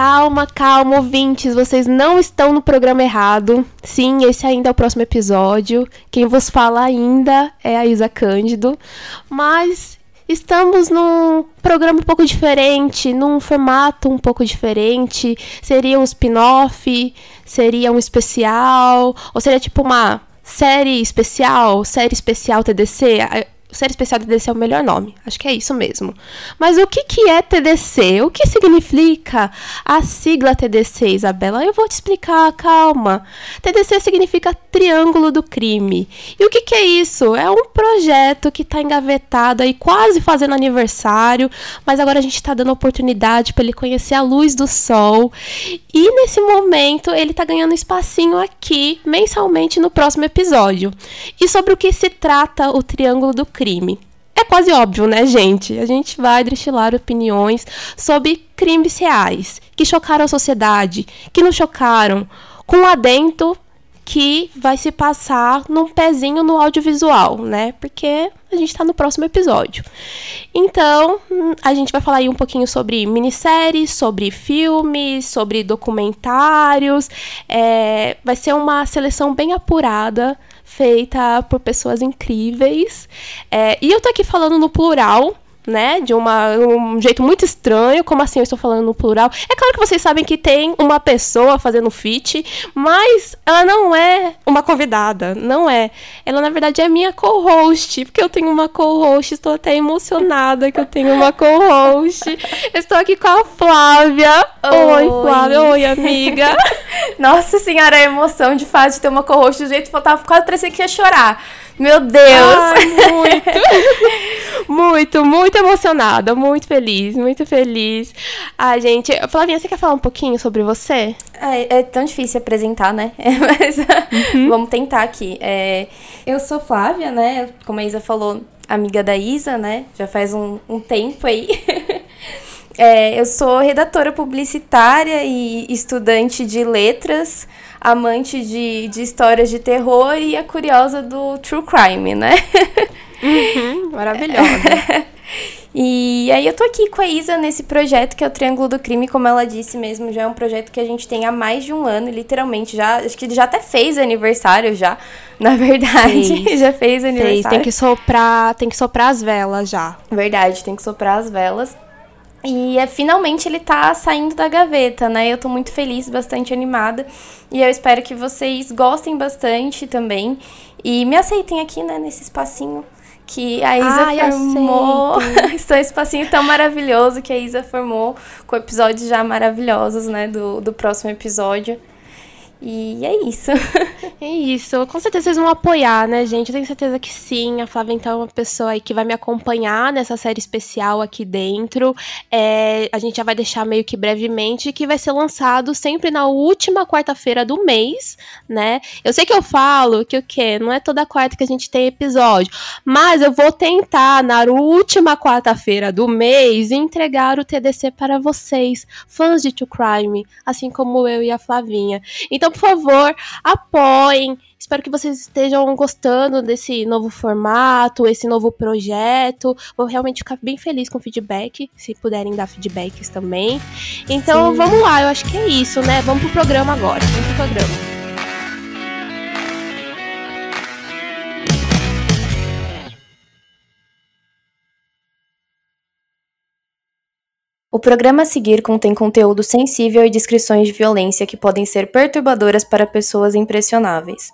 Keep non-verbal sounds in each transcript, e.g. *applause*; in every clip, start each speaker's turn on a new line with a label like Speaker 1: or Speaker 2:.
Speaker 1: Calma, calma, ouvintes, vocês não estão no programa errado. Sim, esse ainda é o próximo episódio. Quem vos fala ainda é a Isa Cândido. Mas estamos num programa um pouco diferente, num formato um pouco diferente. Seria um spin-off, seria um especial, ou seria tipo uma série especial, série especial TDC. Série especial TDC é o melhor nome. Acho que é isso mesmo. Mas o que, que é TDC? O que significa a sigla TDC, Isabela? Eu vou te explicar, calma. TDC significa Triângulo do Crime. E o que, que é isso? É um projeto que está engavetado aí, quase fazendo aniversário, mas agora a gente está dando oportunidade para ele conhecer a luz do sol. E nesse momento ele está ganhando espacinho aqui, mensalmente, no próximo episódio. E sobre o que se trata o Triângulo do crime. É quase óbvio, né, gente? A gente vai destilar opiniões sobre crimes reais que chocaram a sociedade, que não chocaram, com adento que vai se passar num pezinho no audiovisual, né? Porque a gente está no próximo episódio. Então, a gente vai falar aí um pouquinho sobre minisséries, sobre filmes, sobre documentários. É, vai ser uma seleção bem apurada feita por pessoas incríveis. É, e eu tô aqui falando no plural, né? De uma, um jeito muito estranho. Como assim eu estou falando no plural? É claro que vocês sabem que tem uma pessoa fazendo feat, mas ela não é uma convidada. Não é. Ela, na verdade, é minha co-host. Porque eu tenho uma co-host. Estou até emocionada que eu tenho uma co-host. Estou aqui com a Flávia. Oi, Oi Flávia. Oi, amiga. *laughs*
Speaker 2: Nossa senhora, a emoção de fato de ter uma co-host do jeito que eu tava quase parecendo que ia chorar. Meu Deus!
Speaker 1: Ai, muito! *laughs* muito, muito emocionada, muito feliz, muito feliz. Ai, gente, Flavinha, você quer falar um pouquinho sobre você?
Speaker 2: É, é tão difícil apresentar, né? *laughs* Mas uhum. vamos tentar aqui. É, eu sou Flávia, né? Como a Isa falou, amiga da Isa, né? Já faz um, um tempo aí. *laughs* É, eu sou redatora publicitária e estudante de letras amante de, de histórias de terror e a curiosa do true crime, né?
Speaker 1: Uhum, *laughs* maravilhosa.
Speaker 2: E aí eu tô aqui com a Isa nesse projeto que é o Triângulo do Crime, como ela disse mesmo, já é um projeto que a gente tem há mais de um ano, literalmente, já, acho que já até fez aniversário já, *laughs* na verdade,
Speaker 1: fez, *laughs* já fez aniversário. Fez. Tem que soprar, tem que soprar as velas já.
Speaker 2: Verdade, tem que soprar as velas. E é, finalmente ele tá saindo da gaveta, né? Eu tô muito feliz, bastante animada. E eu espero que vocês gostem bastante também. E me aceitem aqui, né, nesse espacinho que a Isa Ai, formou. *laughs* Esse espacinho tão maravilhoso que a Isa formou, com episódios já maravilhosos, né, do, do próximo episódio. E é isso. *laughs*
Speaker 1: é isso. Com certeza vocês vão apoiar, né, gente? Eu tenho certeza que sim. A Flávia, então, é uma pessoa aí que vai me acompanhar nessa série especial aqui dentro. É, a gente já vai deixar meio que brevemente que vai ser lançado sempre na última quarta-feira do mês, né? Eu sei que eu falo que o quê? Não é toda quarta que a gente tem episódio. Mas eu vou tentar, na última quarta-feira do mês, entregar o TDC para vocês, fãs de True Crime, assim como eu e a Flavinha. Então, então, por favor, apoiem. Espero que vocês estejam gostando desse novo formato, esse novo projeto. Vou realmente ficar bem feliz com o feedback, se puderem dar feedbacks também. Então, Sim. vamos lá, eu acho que é isso, né? Vamos pro programa agora. Vamos pro programa.
Speaker 2: O programa a seguir contém conteúdo sensível e descrições de violência que podem ser perturbadoras para pessoas impressionáveis.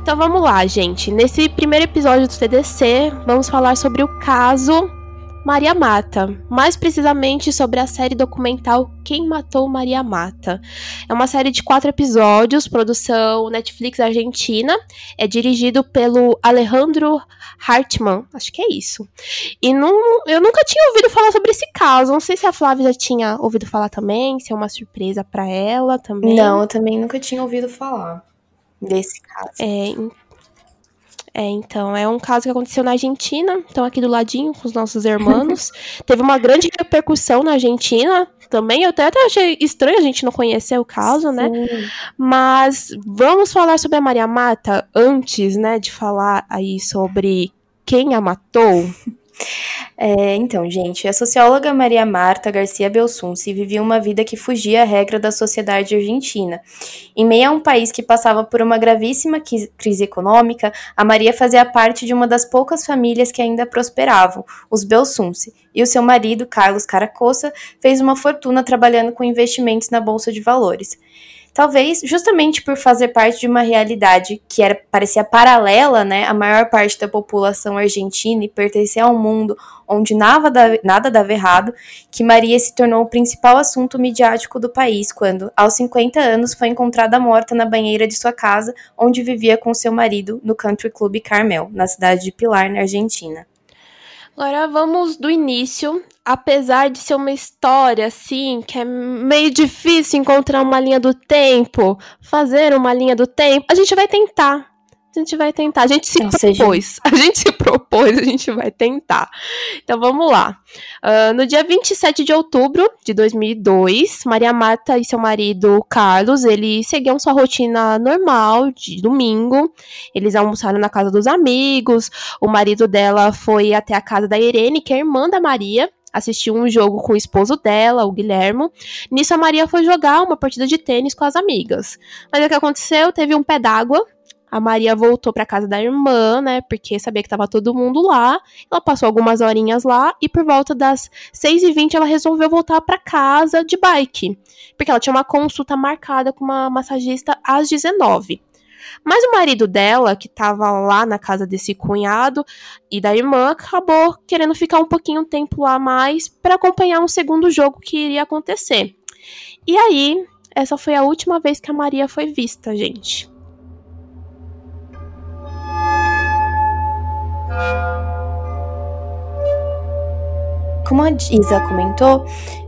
Speaker 1: Então vamos lá, gente. Nesse primeiro episódio do TDC, vamos falar sobre o caso Maria Mata, mais precisamente sobre a série documental Quem Matou Maria Mata. É uma série de quatro episódios, produção Netflix Argentina, é dirigido pelo Alejandro Hartmann, acho que é isso. E não, eu nunca tinha ouvido falar sobre esse caso, não sei se a Flávia já tinha ouvido falar também, se é uma surpresa para ela também.
Speaker 2: Não, eu também nunca tinha ouvido falar desse caso.
Speaker 1: É, é, então, é um caso que aconteceu na Argentina, então aqui do ladinho com os nossos irmãos. *laughs* Teve uma grande repercussão na Argentina, também. Eu até, até achei estranho a gente não conhecer o caso, né? Sim. né? Mas vamos falar sobre a Maria Mata antes, né, de falar aí sobre quem a matou. *laughs*
Speaker 2: É, então, gente, a socióloga Maria Marta Garcia Belsunce vivia uma vida que fugia à regra da sociedade argentina. Em meio a um país que passava por uma gravíssima crise econômica, a Maria fazia parte de uma das poucas famílias que ainda prosperavam, os Belsunce, e o seu marido, Carlos Caracossa, fez uma fortuna trabalhando com investimentos na bolsa de valores. Talvez justamente por fazer parte de uma realidade que era parecia paralela, né, a maior parte da população argentina e pertencer a um mundo onde nada, nada dava errado, que Maria se tornou o principal assunto midiático do país quando, aos 50 anos, foi encontrada morta na banheira de sua casa, onde vivia com seu marido no Country Club Carmel, na cidade de Pilar, na Argentina.
Speaker 1: Agora vamos do início. Apesar de ser uma história assim, que é meio difícil encontrar uma linha do tempo, fazer uma linha do tempo, a gente vai tentar. A gente vai tentar. A gente se propôs. Seja... *laughs* A gente se propôs, a gente vai tentar. Então vamos lá. Uh, no dia 27 de outubro de 2002, Maria Marta e seu marido Carlos, eles seguiam sua rotina normal de domingo. Eles almoçaram na casa dos amigos. O marido dela foi até a casa da Irene, que é irmã da Maria assistiu um jogo com o esposo dela, o Guilhermo. Nisso, a Maria foi jogar uma partida de tênis com as amigas. Mas o que aconteceu? Teve um pé d'água a Maria voltou para casa da irmã, né? Porque sabia que tava todo mundo lá. Ela passou algumas horinhas lá e por volta das 6h20 ela resolveu voltar para casa de bike. Porque ela tinha uma consulta marcada com uma massagista às 19 mas o marido dela, que estava lá na casa desse cunhado e da irmã, acabou querendo ficar um pouquinho tempo lá mais para acompanhar um segundo jogo que iria acontecer. E aí, essa foi a última vez que a Maria foi vista, gente.
Speaker 2: Como a Isa comentou,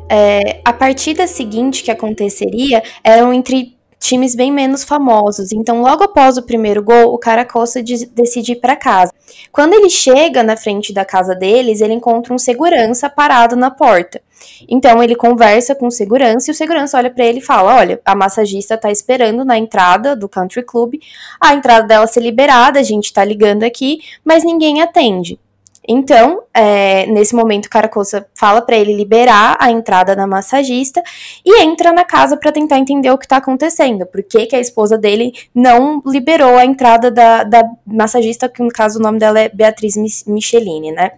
Speaker 2: é, a partida seguinte que aconteceria eram entre times bem menos famosos. Então, logo após o primeiro gol, o Caracossa de decide ir para casa. Quando ele chega na frente da casa deles, ele encontra um segurança parado na porta. Então, ele conversa com o segurança e o segurança olha para ele e fala: Olha, a massagista tá esperando na entrada do country club, a entrada dela ser liberada, a gente tá ligando aqui, mas ninguém atende. Então, é, nesse momento, Caracossa fala para ele liberar a entrada da massagista e entra na casa para tentar entender o que tá acontecendo. Por que, que a esposa dele não liberou a entrada da, da massagista, que no caso o nome dela é Beatriz Michelini, né?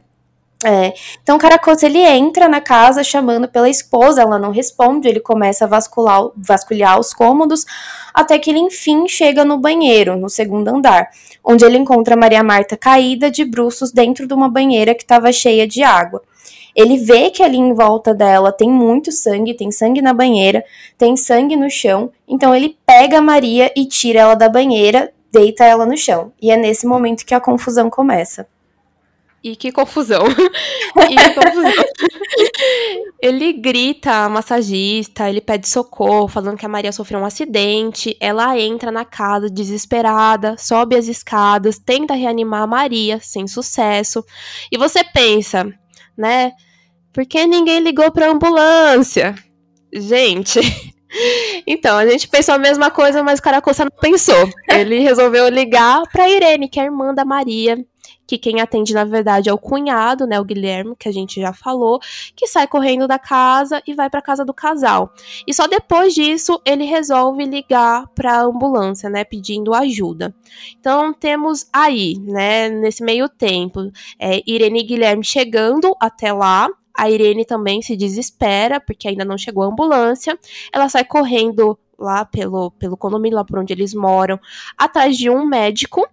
Speaker 2: É, então, o Caracossa ele entra na casa chamando pela esposa, ela não responde, ele começa a vascular, vasculhar os cômodos, até que ele enfim chega no banheiro, no segundo andar, onde ele encontra Maria Marta caída de bruços dentro de uma banheira que estava cheia de água. Ele vê que ali em volta dela tem muito sangue, tem sangue na banheira, tem sangue no chão, então ele pega a Maria e tira ela da banheira, deita ela no chão. E é nesse momento que a confusão começa.
Speaker 1: E que confusão. *laughs* e que confusão. ele grita a massagista, ele pede socorro, falando que a Maria sofreu um acidente. Ela entra na casa desesperada, sobe as escadas, tenta reanimar a Maria, sem sucesso. E você pensa, né? Por que ninguém ligou pra ambulância? Gente. *laughs* Então, a gente pensou a mesma coisa, mas o Caracossa não pensou. Ele resolveu ligar pra Irene, que é a irmã da Maria, que quem atende, na verdade, é o cunhado, né, o Guilherme, que a gente já falou, que sai correndo da casa e vai para casa do casal. E só depois disso ele resolve ligar para a ambulância, né, pedindo ajuda. Então temos aí, né, nesse meio tempo, é, Irene e Guilherme chegando até lá, a Irene também se desespera, porque ainda não chegou a ambulância. Ela sai correndo lá pelo, pelo condomínio, lá por onde eles moram, atrás de um médico.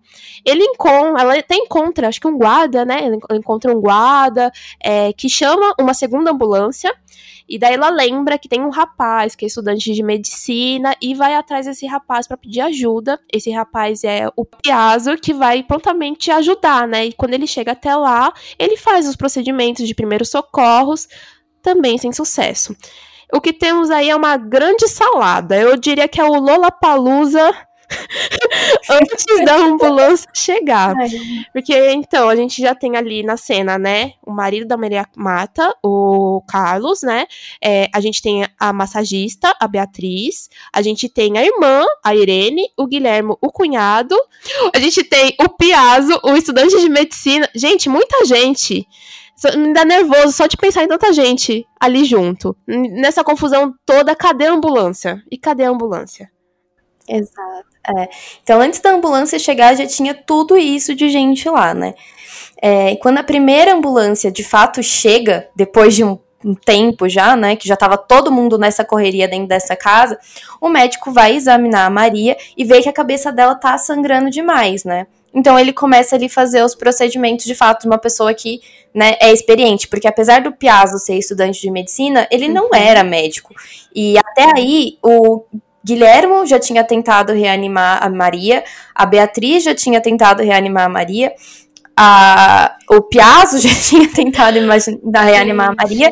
Speaker 1: Ele encontra, ela até encontra, acho que um guarda, né? Ela encontra um guarda é, que chama uma segunda ambulância. E daí ela lembra que tem um rapaz que é estudante de medicina e vai atrás desse rapaz para pedir ajuda. Esse rapaz é o Piazzo, que vai prontamente ajudar, né? E quando ele chega até lá, ele faz os procedimentos de primeiros socorros, também sem sucesso. O que temos aí é uma grande salada. Eu diria que é o Lollapalooza *laughs* antes da ambulância chegar. Porque então, a gente já tem ali na cena, né, o marido da Maria Marta, o Carlos, né? É, a gente tem a massagista, a Beatriz, a gente tem a irmã, a Irene, o Guilhermo, o cunhado, a gente tem o Piazzo, o estudante de medicina. Gente, muita gente. Me dá nervoso só de pensar em tanta gente ali junto. Nessa confusão toda, cadê a ambulância? E cadê a ambulância?
Speaker 2: Exato. É. Então, antes da ambulância chegar, já tinha tudo isso de gente lá, né? É, quando a primeira ambulância de fato chega, depois de um, um tempo já, né, que já estava todo mundo nessa correria dentro dessa casa, o médico vai examinar a Maria e vê que a cabeça dela tá sangrando demais, né? Então ele começa ali fazer os procedimentos de fato de uma pessoa que né, é experiente, porque apesar do Piazzo ser estudante de medicina, ele não uhum. era médico. E até aí o Guilhermo já tinha tentado reanimar a Maria, a Beatriz já tinha tentado reanimar a Maria, a, o Piazzo *laughs* já tinha tentado imaginar, reanimar a Maria.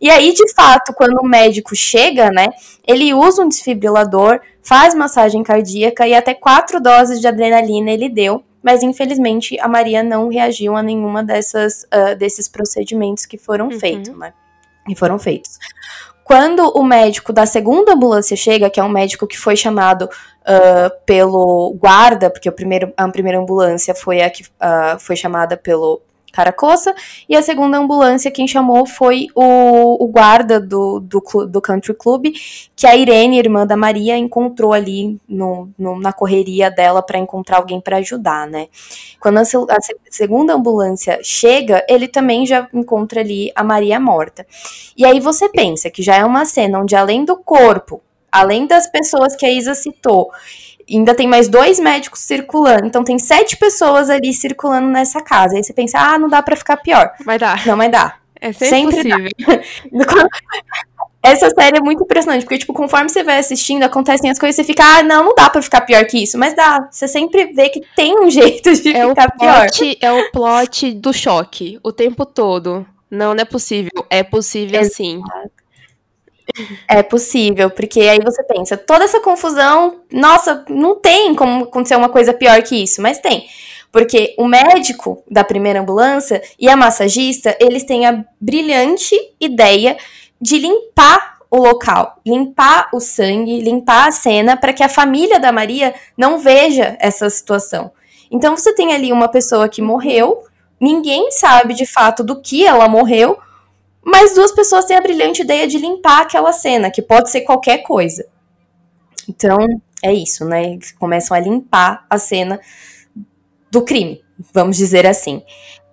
Speaker 2: E aí, de fato, quando o médico chega, né, ele usa um desfibrilador, faz massagem cardíaca e até quatro doses de adrenalina ele deu, mas infelizmente a Maria não reagiu a nenhuma dessas, uh, desses procedimentos que foram uhum. feitos, né? E foram feitos. Quando o médico da segunda ambulância chega, que é um médico que foi chamado uh, pelo guarda, porque o primeiro, a primeira ambulância foi a que uh, foi chamada pelo Caracossa, e a segunda ambulância quem chamou foi o, o guarda do, do, do, Country Club, que a Irene, irmã da Maria, encontrou ali no, no na correria dela para encontrar alguém para ajudar, né? Quando a, a, segunda ambulância chega, ele também já encontra ali a Maria morta. E aí você pensa que já é uma cena onde além do corpo, além das pessoas que a Isa citou, ainda tem mais dois médicos circulando. Então tem sete pessoas ali circulando nessa casa. Aí você pensa, ah, não dá para ficar pior.
Speaker 1: Vai dar.
Speaker 2: Não vai dar.
Speaker 1: É sempre, sempre possível. *laughs*
Speaker 2: Essa série é muito impressionante, porque, tipo, conforme você vai assistindo, acontecem as coisas, você fica, ah, não, não dá pra ficar pior que isso. Mas dá. Você sempre vê que tem um *laughs* jeito de é ficar
Speaker 1: o plot, pior. É o plot do choque, o tempo todo. Não, não é possível. É possível Exato. sim.
Speaker 2: É possível, porque aí você pensa, toda essa confusão, nossa, não tem como acontecer uma coisa pior que isso, mas tem. Porque o médico da primeira ambulância e a massagista, eles têm a brilhante ideia de limpar o local, limpar o sangue, limpar a cena para que a família da Maria não veja essa situação. Então você tem ali uma pessoa que morreu, ninguém sabe de fato do que ela morreu, mas duas pessoas têm a brilhante ideia de limpar aquela cena, que pode ser qualquer coisa. Então, é isso, né? Eles começam a limpar a cena do crime, vamos dizer assim.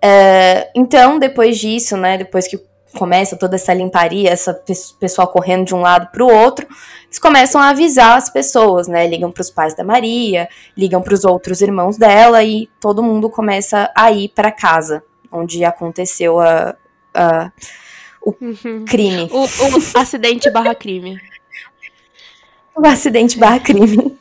Speaker 2: Uh, então, depois disso, né? Depois que começa toda essa limparia, essa pessoal correndo de um lado para o outro, eles começam a avisar as pessoas, né? Ligam para os pais da Maria, ligam para os outros irmãos dela e todo mundo começa a ir para casa onde aconteceu a, a o uhum. crime.
Speaker 1: O, o acidente barra crime.
Speaker 2: o acidente barra crime.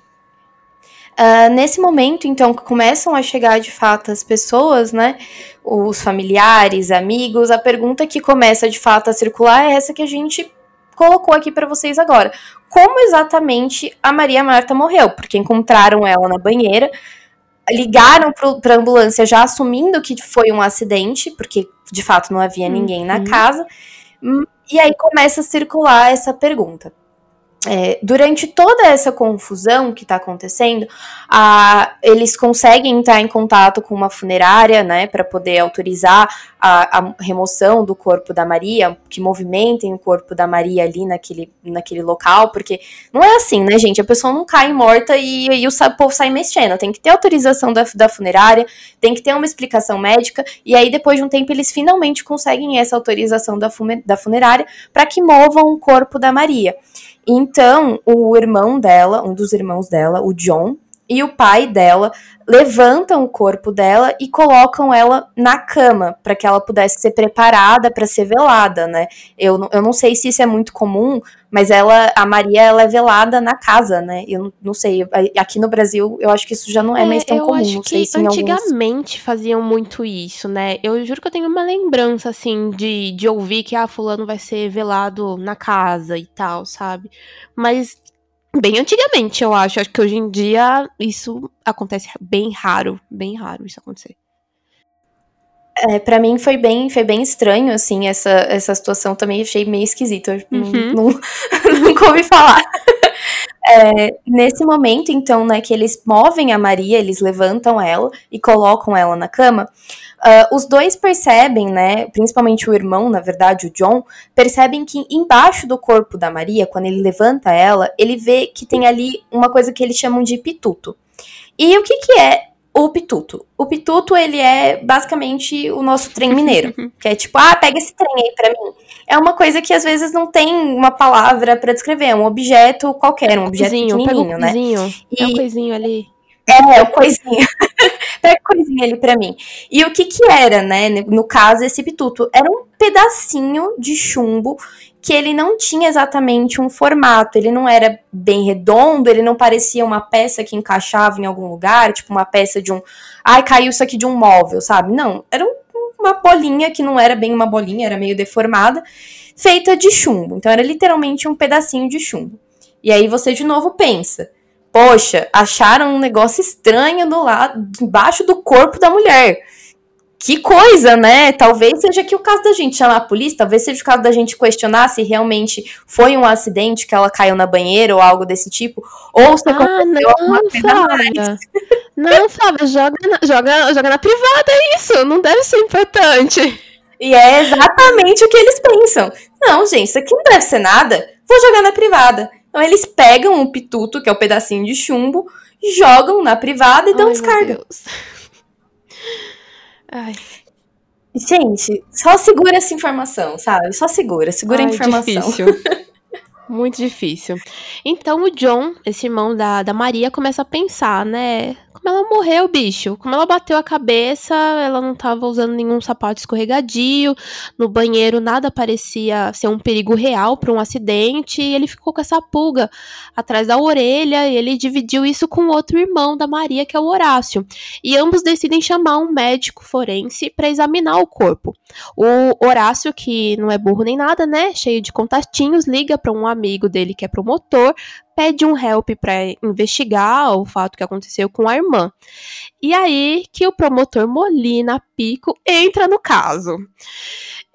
Speaker 2: Uh, nesse momento, então, que começam a chegar de fato as pessoas, né? Os familiares, amigos, a pergunta que começa de fato a circular é essa que a gente colocou aqui para vocês agora. Como exatamente a Maria Marta morreu? Porque encontraram ela na banheira, ligaram para a ambulância já assumindo que foi um acidente, porque de fato não havia ninguém uhum. na casa. E aí começa a circular essa pergunta. É, durante toda essa confusão que está acontecendo, a, eles conseguem entrar em contato com uma funerária, né, para poder autorizar a, a, remoção do corpo da Maria, que movimentem o corpo da Maria ali naquele, naquele local, porque não é assim, né, gente? A pessoa não cai morta e, e o, o povo sai mexendo. Tem que ter autorização da, da funerária, tem que ter uma explicação médica, e aí depois de um tempo eles finalmente conseguem essa autorização da, da funerária para que movam o corpo da Maria. Então, o irmão dela, um dos irmãos dela, o John, e o pai dela levantam o corpo dela e colocam ela na cama para que ela pudesse ser preparada para ser velada, né? Eu, eu não sei se isso é muito comum, mas ela, a Maria, ela é velada na casa, né? Eu não sei, aqui no Brasil eu acho que isso já não é, é mais tão
Speaker 1: eu
Speaker 2: comum.
Speaker 1: Acho não sei que antigamente alguns... faziam muito isso, né? Eu juro que eu tenho uma lembrança assim de, de ouvir que ah, fulano vai ser velado na casa e tal, sabe? Mas bem antigamente, eu acho. Acho que hoje em dia isso acontece bem raro, bem raro isso acontecer.
Speaker 2: É, para mim foi bem, foi bem estranho, assim, essa, essa situação também achei meio esquisito. Uhum. Não, não, *laughs* nunca ouvi falar. É, nesse momento, então, né, que eles movem a Maria, eles levantam ela e colocam ela na cama, uh, os dois percebem, né, principalmente o irmão, na verdade, o John, percebem que embaixo do corpo da Maria, quando ele levanta ela, ele vê que tem ali uma coisa que eles chamam de pituto. E o que, que é o pituto. O pituto, ele é basicamente o nosso trem mineiro. *laughs* que é tipo, ah, pega esse trem aí pra mim. É uma coisa que às vezes não tem uma palavra para descrever, é um objeto qualquer, um objeto coisinho, pequenininho, né?
Speaker 1: Coisinho, e... É um coisinho ali.
Speaker 2: É, o coisinho. pega coisinha ali pra mim. E o que que era, né? No caso, esse pituto. Era um pedacinho de chumbo que ele não tinha exatamente um formato, ele não era bem redondo, ele não parecia uma peça que encaixava em algum lugar, tipo uma peça de um. Ai, caiu isso aqui de um móvel, sabe? Não, era um, uma bolinha que não era bem uma bolinha, era meio deformada, feita de chumbo. Então era literalmente um pedacinho de chumbo. E aí você de novo pensa: poxa, acharam um negócio estranho do lado, embaixo do corpo da mulher que coisa, né? Talvez seja aqui o caso da gente chamar a polícia, talvez seja o caso da gente questionar se realmente foi um acidente que ela caiu na banheira ou algo desse tipo, ou se
Speaker 1: ah, aconteceu alguma coisa mais. Não, Flávia, joga na, joga, joga na privada isso, não deve ser importante.
Speaker 2: E é exatamente o que eles pensam. Não, gente, isso aqui não deve ser nada, vou jogar na privada. Então eles pegam o pituto, que é o pedacinho de chumbo, jogam na privada e dão Ai, descarga. Ai. Gente, só segura essa informação, sabe? Só segura, segura Ai, a informação.
Speaker 1: Difícil. *laughs* Muito difícil. Então o John, esse irmão da, da Maria, começa a pensar, né? Como ela morreu, bicho. Como ela bateu a cabeça, ela não tava usando nenhum sapato escorregadio. No banheiro nada parecia ser um perigo real para um acidente. E ele ficou com essa pulga atrás da orelha. E ele dividiu isso com outro irmão da Maria, que é o Horácio. E ambos decidem chamar um médico forense para examinar o corpo. O Horácio, que não é burro nem nada, né? Cheio de contatinhos, liga para um amigo dele que é promotor pede um help para investigar o fato que aconteceu com a irmã. E aí que o promotor Molina Pico entra no caso.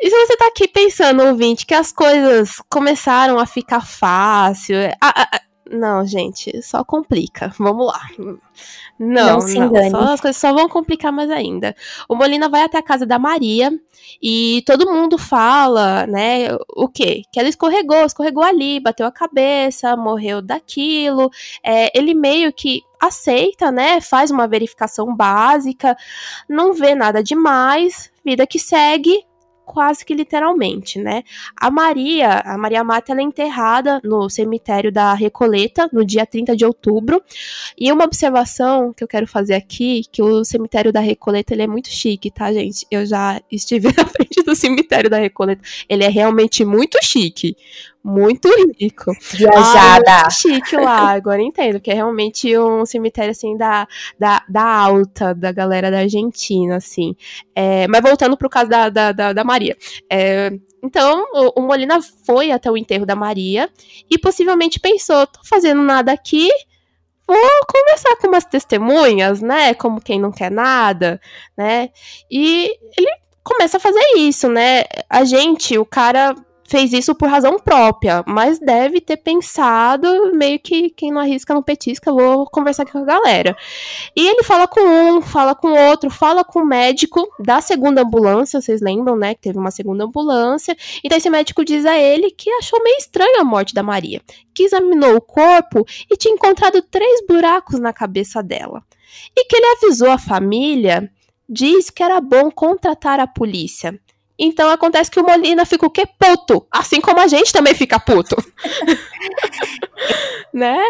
Speaker 1: E se você tá aqui pensando, ouvinte, que as coisas começaram a ficar fácil. A, a, não, gente, só complica. Vamos lá. Não, não se engane. Não, só, as coisas só vão complicar mais ainda. O Molina vai até a casa da Maria e todo mundo fala, né, o quê? Que ela escorregou, escorregou ali, bateu a cabeça, morreu daquilo. É, ele meio que aceita, né, faz uma verificação básica, não vê nada demais, vida que segue, quase que literalmente, né? A Maria, a Maria Mata, ela é enterrada no cemitério da Recoleta no dia 30 de outubro. E uma observação que eu quero fazer aqui, que o cemitério da Recoleta, ele é muito chique, tá, gente? Eu já estive *laughs* na frente do cemitério da Recoleta. Ele é realmente muito chique muito rico.
Speaker 2: Viajada.
Speaker 1: Ah, chique lá, *laughs* agora entendo, que é realmente um cemitério, assim, da, da, da alta, da galera da Argentina, assim. É, mas voltando pro caso da, da, da, da Maria. É, então, o, o Molina foi até o enterro da Maria e possivelmente pensou, tô fazendo nada aqui, vou conversar com umas testemunhas, né? Como quem não quer nada, né? E ele começa a fazer isso, né? A gente, o cara fez isso por razão própria, mas deve ter pensado meio que quem não arrisca não petisca, vou conversar aqui com a galera. E ele fala com um, fala com outro, fala com o médico da segunda ambulância, vocês lembram, né, que teve uma segunda ambulância. Então esse médico diz a ele que achou meio estranho a morte da Maria, que examinou o corpo e tinha encontrado três buracos na cabeça dela. E que ele avisou a família, diz que era bom contratar a polícia então acontece que o Molina fica o quê? Puto. Assim como a gente também fica puto. *laughs* né?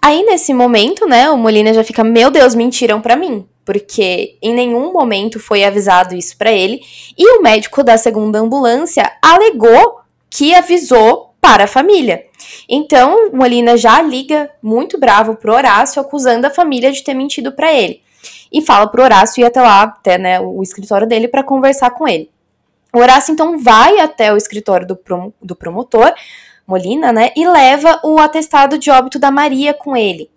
Speaker 2: Aí nesse momento, né, o Molina já fica, meu Deus, mentiram para mim. Porque em nenhum momento foi avisado isso para ele. E o médico da segunda ambulância alegou que avisou para a família. Então, Molina já liga muito bravo pro Horácio, acusando a família de ter mentido para ele. E fala pro Horácio ir até lá, até né, o escritório dele, para conversar com ele. O Horácio então vai até o escritório do, prom do promotor Molina, né? E leva o atestado de óbito da Maria com ele.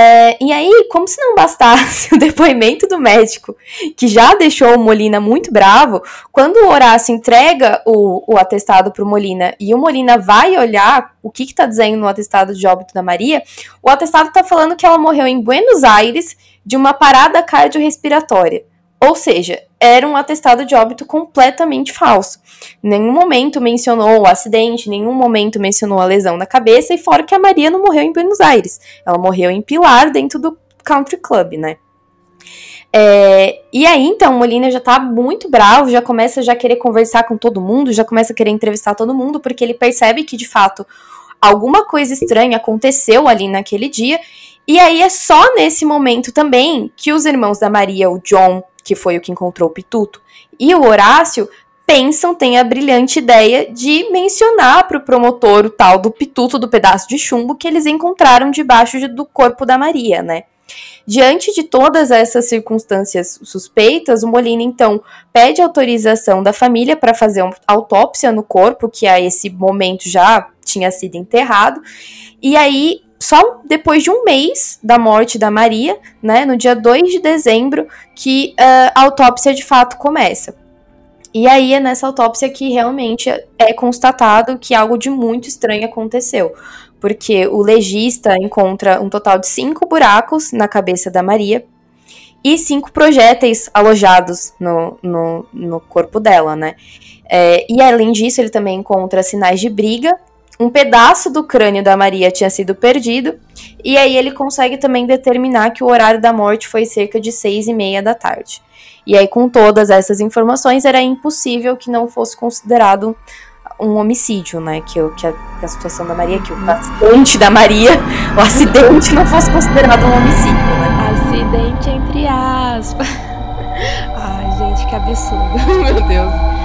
Speaker 2: É, e aí, como se não bastasse *laughs* o depoimento do médico, que já deixou o Molina muito bravo, quando o Horácio entrega o, o atestado para o Molina e o Molina vai olhar o que está dizendo no atestado de óbito da Maria, o atestado está falando que ela morreu em Buenos Aires de uma parada cardiorrespiratória. Ou seja, era um atestado de óbito completamente falso. Nenhum momento mencionou o acidente, nenhum momento mencionou a lesão na cabeça, e fora que a Maria não morreu em Buenos Aires. Ela morreu em Pilar, dentro do Country Club, né? É, e aí, então, Molina já tá muito bravo, já começa já querer conversar com todo mundo, já começa a querer entrevistar todo mundo, porque ele percebe que, de fato, alguma coisa estranha aconteceu ali naquele dia. E aí é só nesse momento também que os irmãos da Maria, o John que foi o que encontrou o Pituto, e o Horácio pensam, têm a brilhante ideia de mencionar para o promotor o tal do pituto do pedaço de chumbo que eles encontraram debaixo de, do corpo da Maria, né? Diante de todas essas circunstâncias suspeitas, o Molina então pede autorização da família para fazer uma autópsia no corpo, que a esse momento já tinha sido enterrado. E aí só depois de um mês da morte da Maria, né, no dia 2 de dezembro, que uh, a autópsia de fato começa. E aí é nessa autópsia que realmente é constatado que algo de muito estranho aconteceu. Porque o legista encontra um total de cinco buracos na cabeça da Maria e cinco projéteis alojados no, no, no corpo dela, né? É, e além disso, ele também encontra sinais de briga um pedaço do crânio da Maria tinha sido perdido, e aí ele consegue também determinar que o horário da morte foi cerca de seis e meia da tarde. E aí, com todas essas informações, era impossível que não fosse considerado um homicídio, né? Que, que, a, que a situação da Maria, que o acidente da Maria, *laughs* o acidente não fosse considerado um homicídio, né?
Speaker 1: Acidente entre aspas. *laughs* Ai, gente, que absurdo. *laughs* Meu Deus.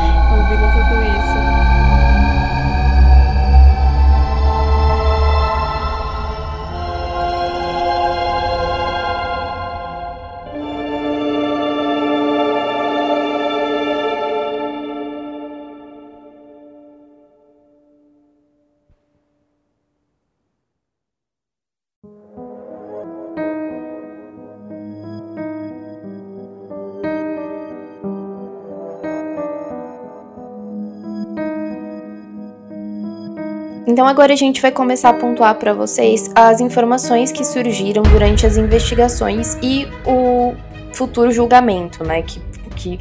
Speaker 2: Então agora a gente vai começar a pontuar para vocês as informações que surgiram durante as investigações e o futuro julgamento, né, que, que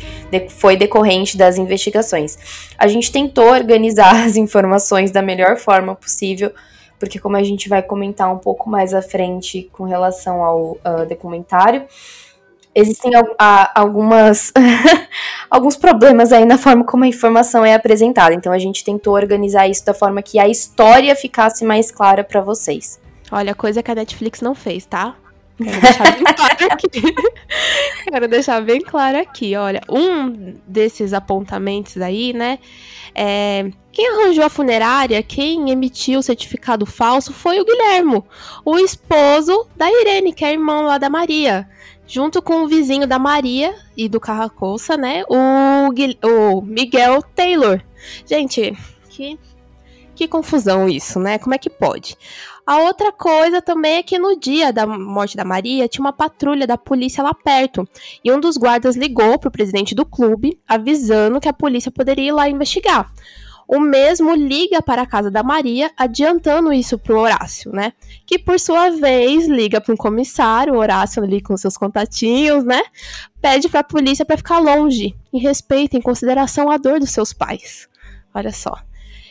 Speaker 2: foi decorrente das investigações. A gente tentou organizar as informações da melhor forma possível, porque como a gente vai comentar um pouco mais à frente com relação ao uh, documentário, existem algumas *laughs* alguns problemas aí na forma como a informação é apresentada. Então a gente tentou organizar isso da forma que a história ficasse mais clara para vocês.
Speaker 1: Olha, coisa que a Netflix não fez, tá? Quero deixar bem claro aqui. *laughs* Quero deixar bem claro aqui. Olha, um desses apontamentos aí, né? É, quem arranjou a funerária, quem emitiu o certificado falso foi o Guilhermo, o esposo da Irene, que é irmão lá da Maria junto com o vizinho da Maria e do Carracoça, né? O, o Miguel Taylor. Gente, que, que confusão isso, né? Como é que pode? A outra coisa também é que no dia da morte da Maria tinha uma patrulha da polícia lá perto. E um dos guardas ligou pro presidente do clube, avisando que a polícia poderia ir lá investigar. O mesmo liga para a casa da Maria, adiantando isso para o Horácio, né? Que por sua vez liga para um comissário, o Horácio ali com seus contatinhos, né? Pede para a polícia para ficar longe, em respeito, em consideração à dor dos seus pais. Olha só.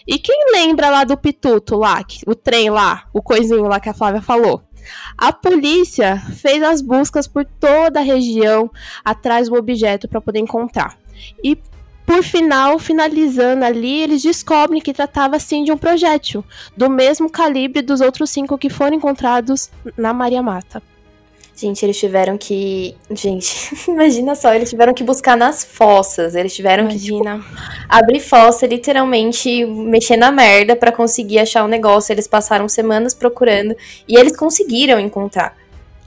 Speaker 1: E quem lembra lá do Pituto lá, o trem lá, o coisinho lá que a Flávia falou? A polícia fez as buscas por toda a região atrás do objeto para poder encontrar. E por final, finalizando ali, eles descobrem que tratava sim de um projétil, do mesmo calibre dos outros cinco que foram encontrados na Maria Mata.
Speaker 2: Gente, eles tiveram que. Gente, *laughs* imagina só, eles tiveram que buscar nas fossas. Eles tiveram imagina. que tipo, abrir fossa, literalmente mexer na merda para conseguir achar o um negócio. Eles passaram semanas procurando e eles conseguiram encontrar.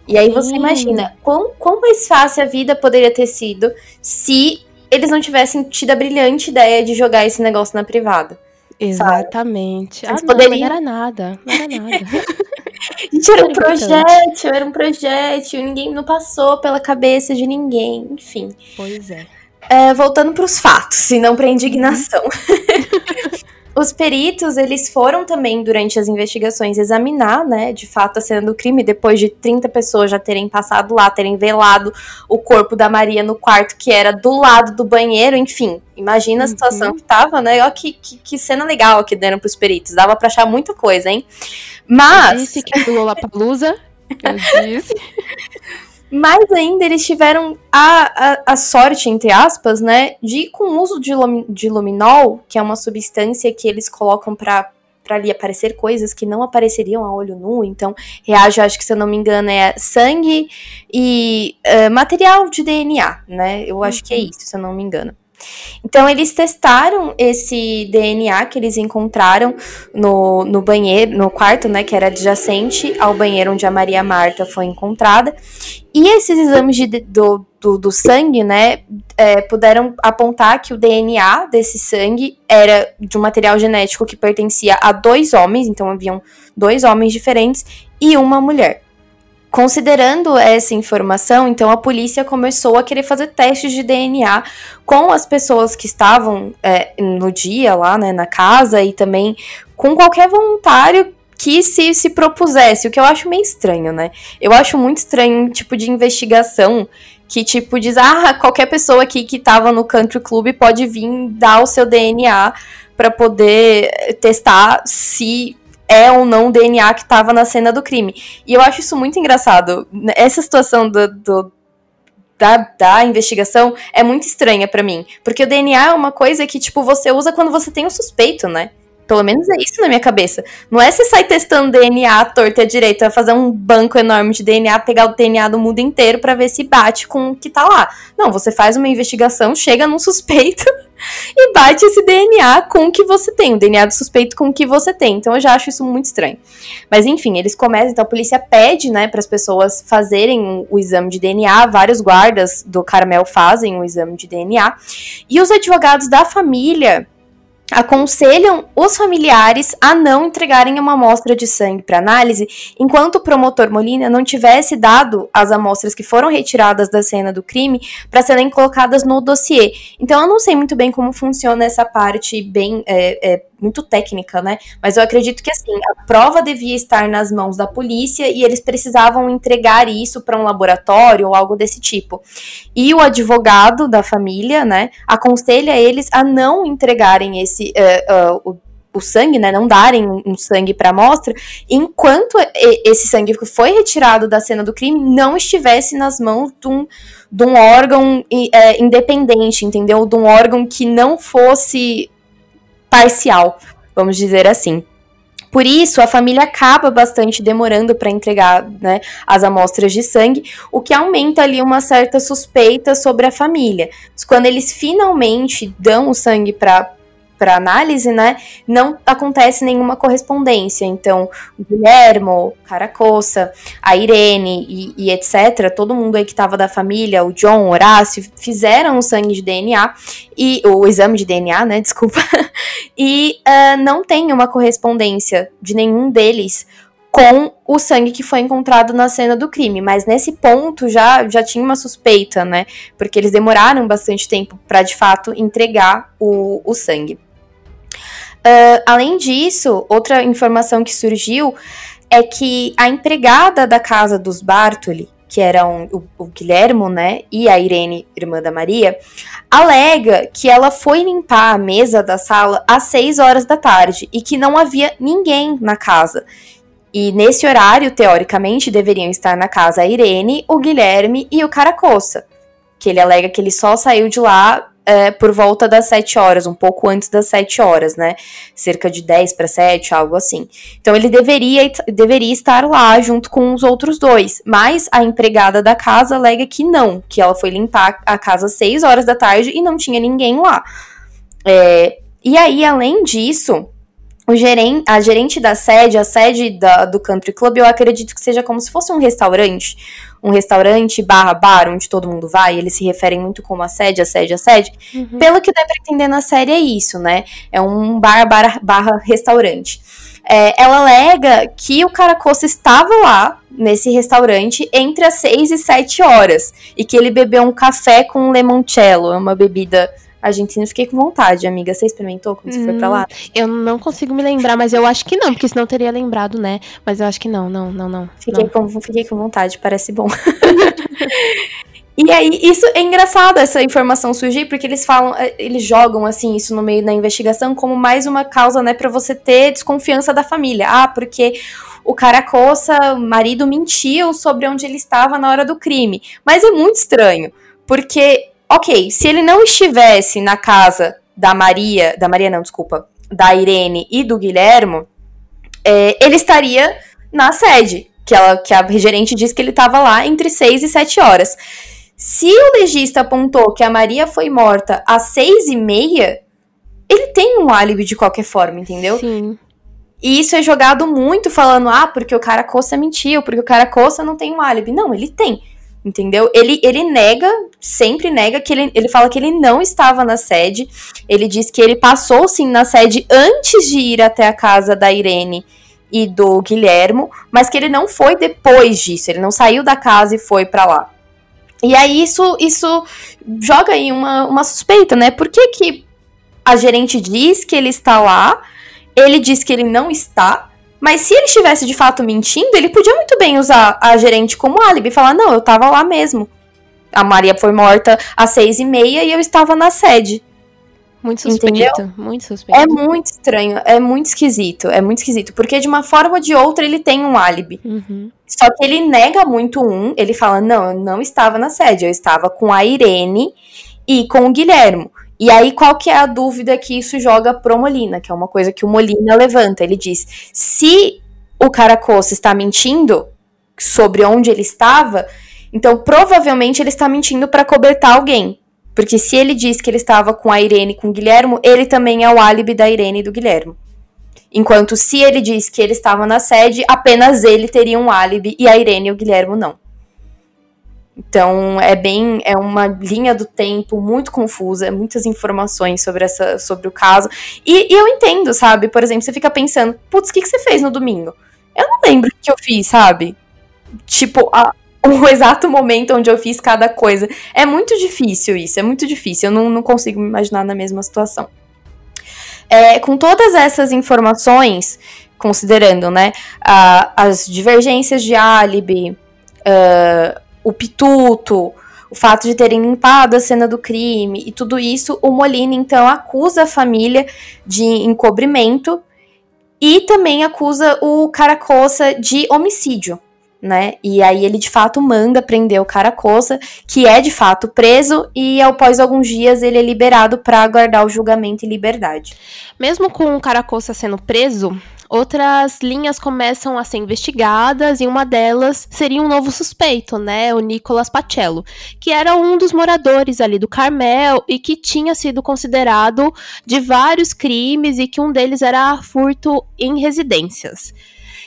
Speaker 2: E aí Sim. você imagina quão, quão mais fácil a vida poderia ter sido se eles não tivessem tido a brilhante ideia de jogar esse negócio na privada.
Speaker 1: Exatamente. Ah, não, não era nada. Não era nada. *laughs*
Speaker 2: Gente, era um projétil, era um projétil, ninguém não passou pela cabeça de ninguém, enfim.
Speaker 1: Pois é.
Speaker 2: é voltando para os fatos, e não para indignação. *laughs* Os peritos, eles foram também, durante as investigações, examinar, né, de fato, a cena do crime, depois de 30 pessoas já terem passado lá, terem velado o corpo da Maria no quarto, que era do lado do banheiro, enfim. Imagina a situação uhum. que tava, né? Ó, que, que, que, cena legal que deram pros peritos. Dava pra achar muita coisa, hein? Mas.
Speaker 1: Eu disse que do Lollapalooza. Eu *laughs* disse.
Speaker 2: Mas ainda eles tiveram a, a, a, sorte, entre aspas, né, de com o uso de, de luminol, que é uma substância que eles colocam para para ali aparecer coisas que não apareceriam a olho nu. Então, reage, acho que se eu não me engano, é sangue e uh, material de DNA, né? Eu acho uhum. que é uhum. isso, se eu não me engano. Então, eles testaram esse DNA que eles encontraram no, no banheiro, no quarto, né, que era adjacente ao banheiro onde a Maria Marta foi encontrada. E esses exames de, do, do, do, sangue, né, é, puderam apontar que o DNA desse sangue era de um material genético que pertencia a dois homens, então haviam dois homens diferentes e uma mulher. Considerando essa informação, então a polícia começou a querer fazer testes de DNA com as pessoas que estavam é, no dia lá, né, na casa e também com qualquer voluntário que se, se propusesse, o que eu acho meio estranho, né? Eu acho muito estranho tipo de investigação que tipo diz, ah, qualquer pessoa aqui que tava no country club pode vir dar o seu DNA para poder testar se é ou não o DNA que estava na cena do crime. E eu acho isso muito engraçado. Essa situação do, do da, da, investigação é muito estranha para mim. Porque o DNA é uma coisa que, tipo, você usa quando você tem um suspeito, né? Pelo menos é isso na minha cabeça. Não é você sair testando DNA à torta e à direita, fazer um banco enorme de DNA, pegar o DNA do mundo inteiro para ver se bate com o que tá lá. Não, você faz uma investigação, chega num suspeito *laughs* e bate esse DNA com o que você tem, o DNA do suspeito com o que você tem. Então eu já acho isso muito estranho. Mas enfim, eles começam, então a polícia pede, né, para as pessoas fazerem o exame de DNA, vários guardas do Carmel fazem o exame de DNA, e os advogados da família aconselham os familiares a não entregarem uma amostra de sangue para análise enquanto o promotor Molina não tivesse dado as amostras que foram retiradas da cena do crime para serem colocadas no dossiê. Então eu não sei muito bem como funciona essa parte bem é, é, muito técnica, né? Mas eu acredito que assim, a prova devia estar nas mãos da polícia e eles precisavam entregar isso para um laboratório ou algo desse tipo. E o advogado da família, né, aconselha eles a não entregarem esse uh, uh, o o sangue, né, não darem um sangue para amostra, enquanto esse sangue que foi retirado da cena do crime não estivesse nas mãos de um, de um órgão é, independente, entendeu? De um órgão que não fosse parcial, vamos dizer assim. Por isso, a família acaba bastante demorando para entregar né, as amostras de sangue, o que aumenta ali uma certa suspeita sobre a família. Quando eles finalmente dão o sangue para para análise, né, não acontece nenhuma correspondência. Então, o Guilhermo, Caracossa, a Irene e, e etc., todo mundo aí que estava da família, o John, Horácio, fizeram o sangue de DNA e o exame de DNA, né, desculpa, *laughs* e uh, não tem uma correspondência de nenhum deles com o sangue que foi encontrado na cena do crime, mas nesse ponto já, já tinha uma suspeita, né? Porque eles demoraram bastante tempo para de fato entregar o, o sangue. Uh, além disso, outra informação que surgiu é que a empregada da casa dos Bartoli, que eram o, o Guilhermo, né, e a Irene, irmã da Maria, alega que ela foi limpar a mesa da sala às 6 horas da tarde e que não havia ninguém na casa. E nesse horário, teoricamente, deveriam estar na casa a Irene, o Guilherme e o Caracossa. Que ele alega que ele só saiu de lá é, por volta das 7 horas, um pouco antes das 7 horas, né? Cerca de 10 para 7, algo assim. Então ele deveria, deveria estar lá junto com os outros dois, mas a empregada da casa alega que não, que ela foi limpar a casa às 6 horas da tarde e não tinha ninguém lá. É, e aí, além disso, o a gerente da sede, a sede da, do Country Club, eu acredito que seja como se fosse um restaurante um restaurante barra bar, onde todo mundo vai, eles se referem muito como a sede, a sede, a sede. Uhum. Pelo que dá pra entender na série é isso, né? É um bar barra, barra restaurante. É, ela alega que o Caracossa estava lá, nesse restaurante, entre as 6 e 7 horas. E que ele bebeu um café com limoncello, é uma bebida argentina. Fiquei com vontade, amiga. Você experimentou quando hum, você foi pra lá? Hum,
Speaker 1: eu não consigo me lembrar, mas eu acho que não, porque senão eu teria lembrado, né? Mas eu acho que não, não, não, não.
Speaker 2: Fiquei, não. Com, fiquei com vontade, parece bom. *laughs* E aí, isso é engraçado essa informação surgir, porque eles falam, eh, eles jogam assim isso no meio da investigação como mais uma causa, né, para você ter desconfiança da família. Ah, porque o Caracossa, o marido mentiu sobre onde ele estava na hora do crime. Mas é muito estranho, porque, ok, se ele não estivesse na casa da Maria, da Maria não, desculpa, da Irene e do Guilhermo, é, ele estaria na sede, que, ela, que a gerente disse que ele estava lá entre 6 e 7 horas. Se o legista apontou que a Maria foi morta às seis e meia, ele tem um álibi de qualquer forma, entendeu?
Speaker 1: Sim.
Speaker 2: E isso é jogado muito falando, ah, porque o cara coça mentiu, porque o cara coça não tem um álibi. Não, ele tem. Entendeu? Ele, ele nega, sempre nega que ele, ele fala que ele não estava na sede. Ele diz que ele passou sim na sede antes de ir até a casa da Irene e do Guilhermo, mas que ele não foi depois disso. Ele não saiu da casa e foi para lá. E aí isso, isso joga aí uma, uma suspeita, né? Por que, que a gerente diz que ele está lá, ele diz que ele não está, mas se ele estivesse de fato mentindo, ele podia muito bem usar a gerente como álibi e falar: não, eu estava lá mesmo. A Maria foi morta às seis e meia e eu estava na sede.
Speaker 1: Muito suspeito, Entendeu? muito suspeito.
Speaker 2: É muito estranho, é muito esquisito, é muito esquisito. Porque de uma forma ou de outra ele tem um álibi.
Speaker 1: Uhum.
Speaker 2: Só que ele nega muito um, ele fala, não, eu não estava na sede, eu estava com a Irene e com o Guilhermo. E aí, qual que é a dúvida que isso joga pro Molina, que é uma coisa que o Molina levanta. Ele diz: se o Caracossa está mentindo sobre onde ele estava, então provavelmente ele está mentindo para cobertar alguém. Porque se ele diz que ele estava com a Irene e com o Guilhermo, ele também é o álibi da Irene e do Guilhermo. Enquanto se ele diz que ele estava na sede, apenas ele teria um álibi e a Irene e o Guilhermo não. Então é bem é uma linha do tempo muito confusa, muitas informações sobre essa sobre o caso. E, e eu entendo, sabe? Por exemplo, você fica pensando, putz, o que, que você fez no domingo? Eu não lembro o que eu fiz, sabe? Tipo, a, *laughs* o exato momento onde eu fiz cada coisa. É muito difícil isso, é muito difícil. Eu não, não consigo me imaginar na mesma situação. É, com todas essas informações, considerando né, a, as divergências de álibi, uh, o pituto, o fato de terem limpado a cena do crime e tudo isso, o Molina então acusa a família de encobrimento e também acusa o Caracossa de homicídio né? E aí ele de fato manda prender o Caracossa, que é de fato preso e após alguns dias ele é liberado para aguardar o julgamento em liberdade.
Speaker 1: Mesmo com o Caracossa sendo preso, outras linhas começam a ser investigadas e uma delas seria um novo suspeito, né, o Nicolas Pacello, que era um dos moradores ali do Carmel e que tinha sido considerado de vários crimes e que um deles era furto em residências.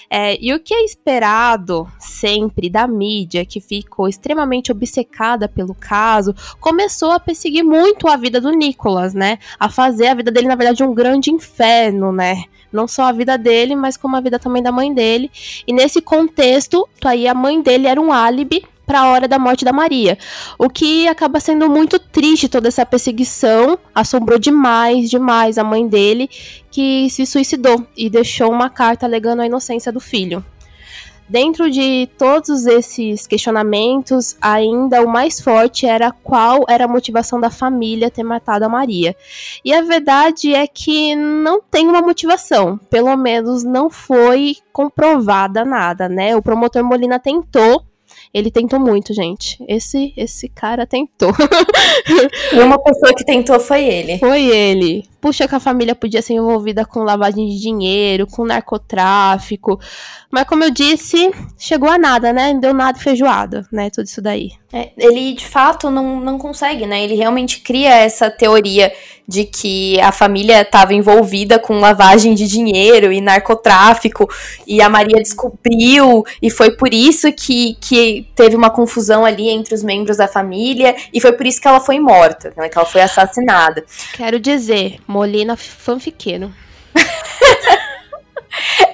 Speaker 1: É, e o que é esperado sempre da mídia, que ficou extremamente obcecada pelo caso, começou a perseguir muito a vida do Nicolas, né? A fazer a vida dele, na verdade, um grande inferno, né? Não só a vida dele, mas como a vida também da mãe dele. E nesse contexto, aí a mãe dele era um álibi para a hora da morte da Maria. O que acaba sendo muito triste toda essa perseguição, assombrou demais, demais a mãe dele, que se suicidou e deixou uma carta alegando a inocência do filho. Dentro de todos esses questionamentos, ainda o mais forte era qual era a motivação da família ter matado a Maria. E a verdade é que não tem uma motivação, pelo menos não foi comprovada nada, né? O promotor Molina tentou ele tentou muito, gente. Esse esse cara tentou. *laughs*
Speaker 2: e uma pessoa que tentou foi ele.
Speaker 1: Foi ele. Puxa que a família podia ser envolvida com lavagem de dinheiro, com narcotráfico. Mas como eu disse, chegou a nada, né? Não deu nada feijoada, né? Tudo isso daí.
Speaker 2: É, ele de fato não, não consegue, né? Ele realmente cria essa teoria de que a família estava envolvida com lavagem de dinheiro e narcotráfico, e a Maria descobriu, e foi por isso que, que teve uma confusão ali entre os membros da família, e foi por isso que ela foi morta, né? Que ela foi assassinada.
Speaker 1: Quero dizer, Molina fanfiqueiro. *laughs*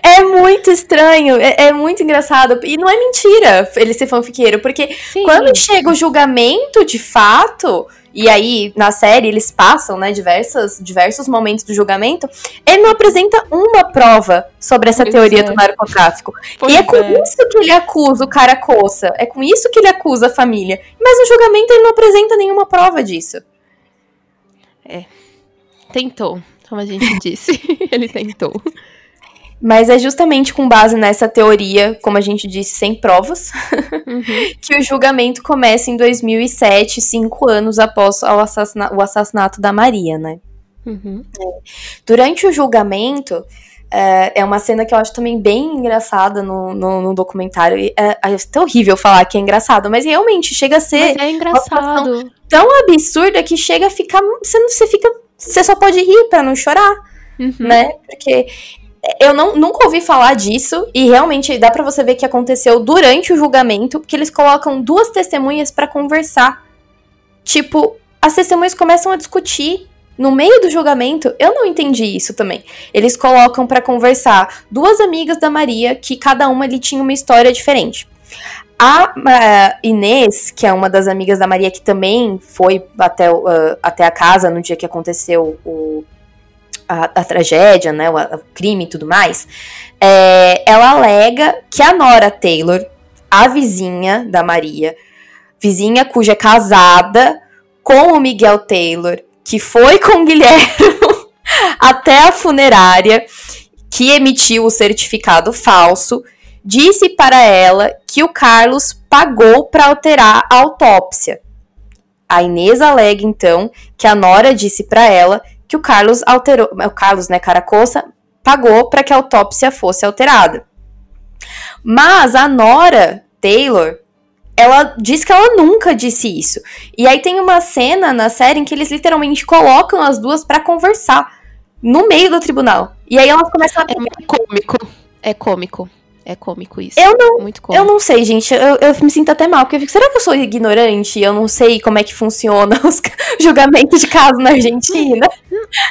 Speaker 2: É muito estranho, é, é, muito engraçado. E não é mentira ele ser fanfiqueiro, porque Sim. quando chega o julgamento de fato, e aí na série eles passam, né, diversos, diversos momentos do julgamento, ele não apresenta uma prova sobre essa pois teoria é. do narcotráfico. Pois e é com é. isso que ele acusa o cara coça, é com isso que ele acusa a família. Mas no julgamento ele não apresenta nenhuma prova disso.
Speaker 1: É. Tentou, como a gente disse. *laughs* ele tentou.
Speaker 2: Mas é justamente com base nessa teoria, como a gente disse, sem provas, uhum. *laughs* que o julgamento começa em 2007, cinco anos após o, assassina o assassinato da Maria, né? Uhum. É. Durante o julgamento, é, é, uma cena que eu acho também bem engraçada no, no, no documentário. É, é até horrível falar que é engraçado, mas realmente chega a ser.
Speaker 1: Mas é engraçado.
Speaker 2: tão absurda que chega a ficar. Você, você fica. Você só pode rir para não chorar. Uhum. Né? Porque eu não, nunca ouvi falar disso e realmente dá para você ver que aconteceu durante o julgamento, porque eles colocam duas testemunhas para conversar. Tipo, as testemunhas começam a discutir no meio do julgamento. Eu não entendi isso também. Eles colocam para conversar duas amigas da Maria que cada uma ali tinha uma história diferente. A uh, Inês, que é uma das amigas da Maria que também foi até, uh, até a casa no dia que aconteceu o, a, a tragédia, né, o, o, crime e tudo mais, é, ela alega que a Nora Taylor, a vizinha da Maria, vizinha cuja é casada com o Miguel Taylor, que foi com o Guilherme *laughs* até a funerária, que emitiu o certificado falso, disse para ela que o Carlos pagou para alterar a autópsia. A Inês alega então que a Nora disse para ela que o Carlos alterou, o Carlos, né, Caracossa, pagou para que a autópsia fosse alterada. Mas a Nora Taylor, ela diz que ela nunca disse isso. E aí tem uma cena na série em que eles literalmente colocam as duas para conversar no meio do tribunal. E aí elas começam a.
Speaker 1: É cômico. É cômico. É cômico isso.
Speaker 2: Eu não, Muito cômico. Eu não sei, gente. Eu, eu me sinto até mal, porque eu fico, será que eu sou ignorante? Eu não sei como é que funciona *laughs* os julgamentos de caso na Argentina.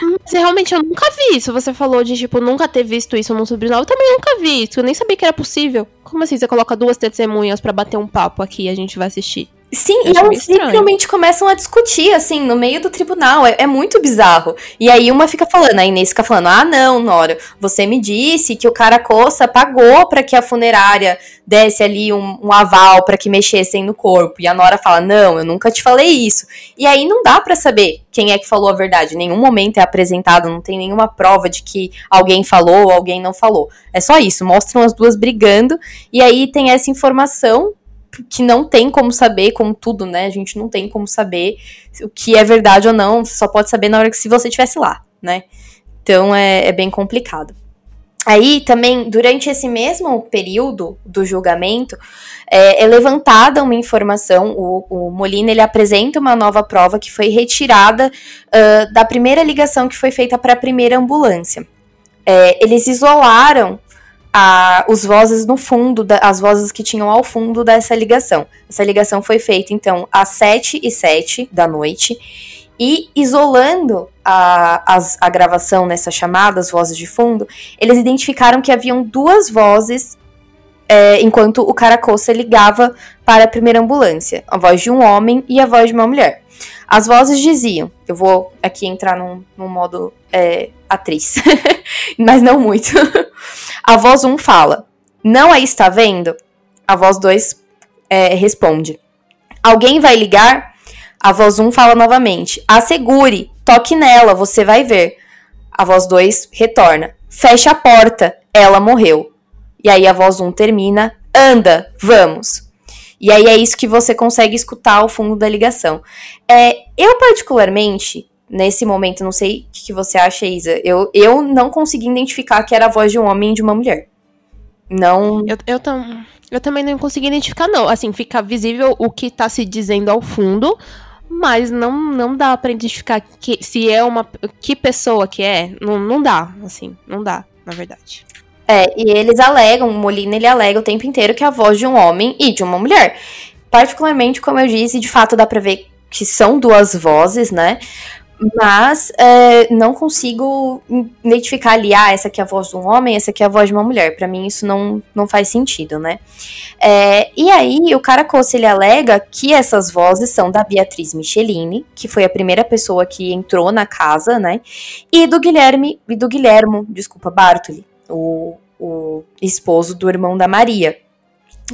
Speaker 1: Mas realmente eu nunca vi isso. Você falou de, tipo, nunca ter visto isso no sobrenome. Eu também nunca vi isso. Eu nem sabia que era possível. Como assim você coloca duas testemunhas para bater um papo aqui e a gente vai assistir?
Speaker 2: Sim, e elas simplesmente começam a discutir, assim, no meio do tribunal. É, é, muito bizarro. E aí uma fica falando, a Inês fica falando: ah, não, Nora, você me disse que o cara coça pagou para que a funerária desse ali um, um aval para que mexessem no corpo. E a Nora fala: não, eu nunca te falei isso. E aí não dá para saber quem é que falou a verdade. Em nenhum momento é apresentado, não tem nenhuma prova de que alguém falou ou alguém não falou. É só isso, mostram as duas brigando. E aí tem essa informação que não tem como saber, como tudo, né? A gente não tem como saber o que é verdade ou não, só pode saber na hora que se você estivesse lá, né? Então é, é bem complicado. Aí também, durante esse mesmo período do julgamento, é, é levantada uma informação, o, o, Molina ele apresenta uma nova prova que foi retirada uh, da primeira ligação que foi feita para a primeira ambulância. É, eles isolaram a, os vozes no fundo, da, as vozes que tinham ao fundo dessa ligação. Essa ligação foi feita, então, às 7 e 7 da noite. E isolando a, a, a gravação nessa chamada, as vozes de fundo, eles identificaram que haviam duas vozes é, enquanto o Caracossa ligava para a primeira ambulância: a voz de um homem e a voz de uma mulher. As vozes diziam: eu vou aqui entrar num, num modo é, atriz, *laughs* mas não muito. A voz 1 um fala: Não a está vendo? A voz 2 é, responde: Alguém vai ligar? A voz 1 um fala novamente: Assegure, toque nela, você vai ver. A voz 2 retorna: Feche a porta, ela morreu. E aí a voz 1 um termina: Anda, vamos. E aí é isso que você consegue escutar ao fundo da ligação. É, eu, particularmente, nesse momento, não sei o que você acha, Isa, eu, eu não consegui identificar que era a voz de um homem e de uma mulher. Não.
Speaker 1: Eu, eu, tam, eu também não consegui identificar, não. Assim, fica visível o que tá se dizendo ao fundo, mas não, não dá para identificar que, se é uma. Que pessoa que é. Não, não dá, assim, não dá, na verdade.
Speaker 2: É, e eles alegam, o Molina ele alega o tempo inteiro que é a voz de um homem e de uma mulher. Particularmente, como eu disse, de fato dá pra ver que são duas vozes, né? Mas é, não consigo identificar ali, ah, essa aqui é a voz de um homem, essa aqui é a voz de uma mulher. Para mim isso não, não faz sentido, né? É, e aí o Caracosse, ele alega que essas vozes são da Beatriz Michelini, que foi a primeira pessoa que entrou na casa, né? E do Guilherme, e do Guilhermo, desculpa, Bartoli, o, o esposo do irmão da Maria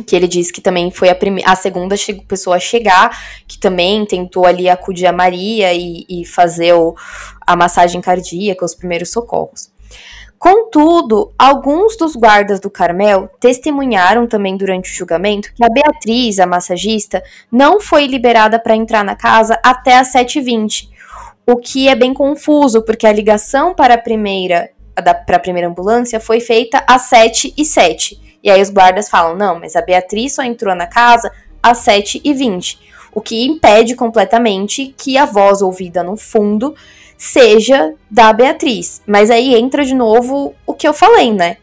Speaker 2: que ele disse que também foi a, a segunda pessoa a chegar, que também tentou ali acudir a Maria e, e fazer o, a massagem cardíaca, os primeiros socorros. Contudo, alguns dos guardas do Carmel testemunharam também durante o julgamento que a Beatriz, a massagista, não foi liberada para entrar na casa até as 7h20, o que é bem confuso, porque a ligação para a primeira para a primeira ambulância foi feita às 7 e 7 e aí os guardas falam: não, mas a Beatriz só entrou na casa às 7h20. O que impede completamente que a voz ouvida no fundo seja da Beatriz. Mas aí entra de novo o que eu falei, né?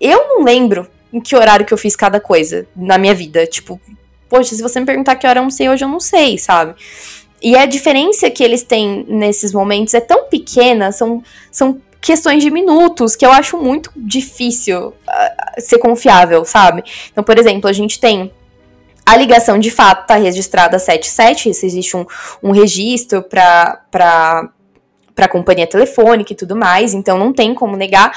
Speaker 2: Eu não lembro em que horário que eu fiz cada coisa na minha vida. Tipo, poxa, se você me perguntar que hora eu não sei hoje, eu não sei, sabe? E a diferença que eles têm nesses momentos é tão pequena, são, são questões de minutos, que eu acho muito difícil uh, ser confiável, sabe? Então, por exemplo, a gente tem a ligação de fato está registrada 77, se existe um, um registro para a companhia telefônica e tudo mais, então não tem como negar.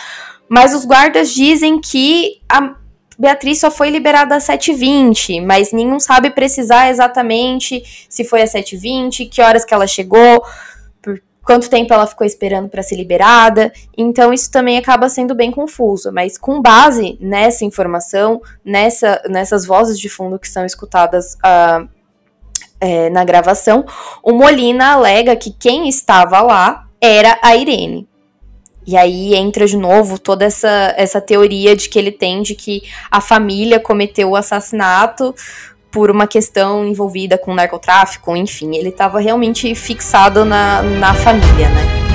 Speaker 2: Mas os guardas dizem que a Beatriz só foi liberada às 7h20, mas nenhum sabe precisar exatamente se foi às 7h20, que horas que ela chegou quanto tempo ela ficou esperando para ser liberada. Então isso também acaba sendo bem confuso, mas com base nessa informação, nessa, nessas vozes de fundo que são escutadas uh, é, na gravação, o Molina alega que quem estava lá era a Irene. E aí entra de novo toda essa, essa teoria de que ele tem de que a família cometeu o assassinato por uma questão envolvida com narcotráfico, enfim, ele estava realmente fixado na, na família, né?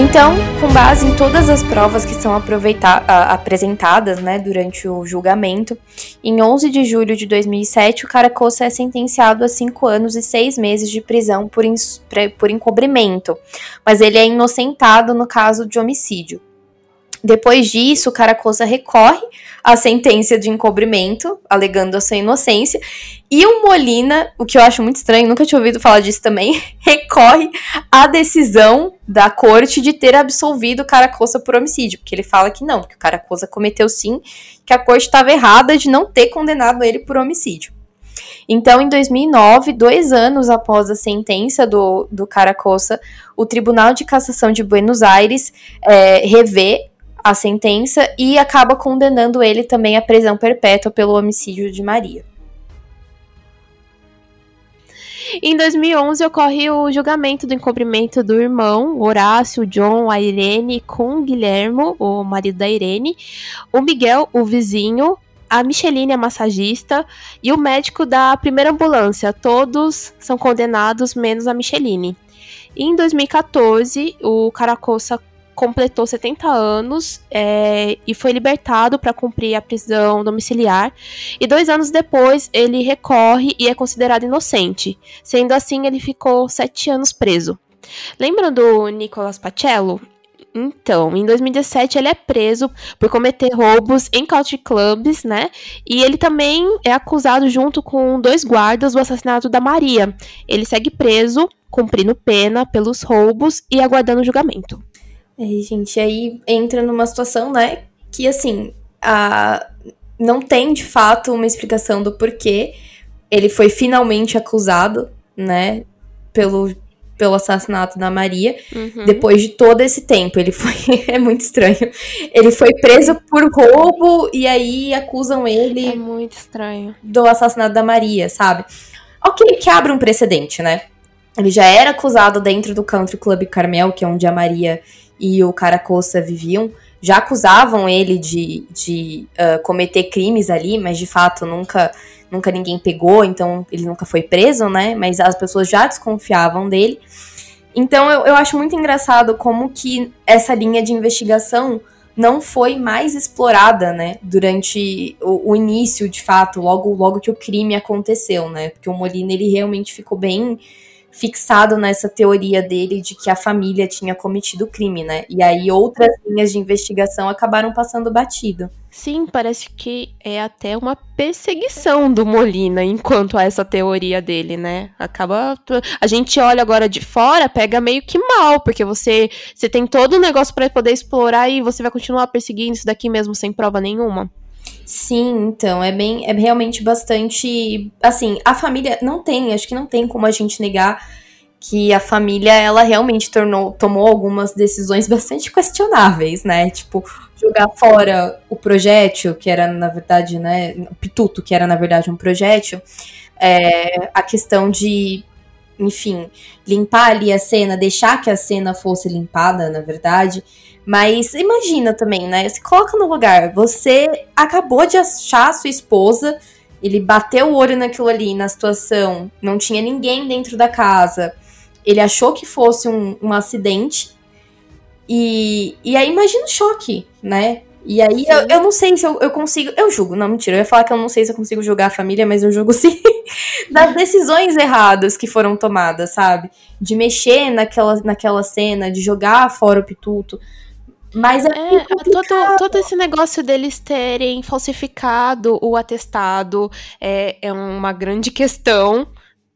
Speaker 2: Então, com base em todas as provas que são apresentadas né, durante o julgamento, em 11 de julho de 2007, o Caracossa é sentenciado a 5 anos e 6 meses de prisão por, por encobrimento, mas ele é inocentado no caso de homicídio. Depois disso, Caracosa recorre à sentença de encobrimento, alegando a sua inocência, e o Molina, o que eu acho muito estranho, nunca tinha ouvido falar disso também, *laughs* recorre à decisão da corte de ter absolvido Caracosa por homicídio, porque ele fala que não, que o Caracosa cometeu sim, que a corte estava errada de não ter condenado ele por homicídio. Então, em 2009, dois anos após a sentença do, do Caracosa, o Tribunal de Cassação de Buenos Aires é, revê a sentença e acaba condenando ele também à prisão perpétua pelo homicídio de Maria.
Speaker 1: Em 2011 ocorre o julgamento do encobrimento do irmão Horácio, John, a Irene com Guilhermo, o marido da Irene, o Miguel, o vizinho, a Micheline, a massagista, e o médico da primeira ambulância. Todos são condenados, menos a Micheline. Em 2014, o Caracossa completou 70 anos é, e foi libertado para cumprir a prisão domiciliar. E dois anos depois, ele recorre e é considerado inocente. Sendo assim, ele ficou sete anos preso. Lembram do Nicolas Pacello? Então, em 2017 ele é preso por cometer roubos em country clubs, né? E ele também é acusado junto com dois guardas do assassinato da Maria. Ele segue preso, cumprindo pena pelos roubos e aguardando julgamento.
Speaker 2: É, gente, aí entra numa situação, né, que assim, a... não tem de fato uma explicação do porquê ele foi finalmente acusado, né, pelo pelo assassinato da Maria. Uhum. Depois de todo esse tempo, ele foi. *laughs* é muito estranho. Ele foi preso por roubo e aí acusam ele.
Speaker 1: É muito estranho.
Speaker 2: Do assassinato da Maria, sabe? Ok, que abre um precedente, né? Ele já era acusado dentro do Country Club Carmel, que é onde a Maria e o Caracossa viviam. Já acusavam ele de, de uh, cometer crimes ali, mas de fato nunca nunca ninguém pegou, então ele nunca foi preso, né? Mas as pessoas já desconfiavam dele. Então eu, eu acho muito engraçado como que essa linha de investigação não foi mais explorada, né, durante o, o, início, de fato, logo logo que o crime aconteceu, né, porque o Molina ele realmente ficou bem fixado nessa teoria dele de que a família tinha cometido o crime, né, e aí outras linhas de investigação acabaram passando batido.
Speaker 1: Sim, parece que é até uma perseguição do Molina enquanto a essa teoria dele, né? Acaba. A gente olha agora de fora, pega meio que mal, porque você, você tem todo o negócio para poder explorar e você vai continuar perseguindo isso daqui mesmo sem prova nenhuma.
Speaker 2: Sim, então, é bem, é realmente bastante, assim, a família não tem, acho que não tem como a gente negar que a família, ela realmente tornou, tomou algumas decisões *laughs* bastante questionáveis, né? Tipo, jogar fora o projétil, que era, na verdade, né, o pituto, que era, na verdade, um projétil, é, a questão de, enfim, limpar ali a cena, deixar que a cena fosse limpada, na verdade, mas imagina também, né, se coloca no lugar, você acabou de achar a sua esposa, ele bateu o olho naquilo ali, na situação, não tinha ninguém dentro da casa, ele achou que fosse um, um acidente. E, e aí imagina o choque, né? E aí eu, eu, não sei se eu, eu, consigo. Eu julgo, não, mentira. Eu ia falar que eu não sei se eu consigo julgar a família, mas eu julgo *laughs* sim. das decisões erradas que foram tomadas, sabe? De mexer naquela, naquela cena, de jogar fora o pituto. Mas é,
Speaker 1: é todo, todo esse negócio deles terem falsificado o atestado é, é uma grande questão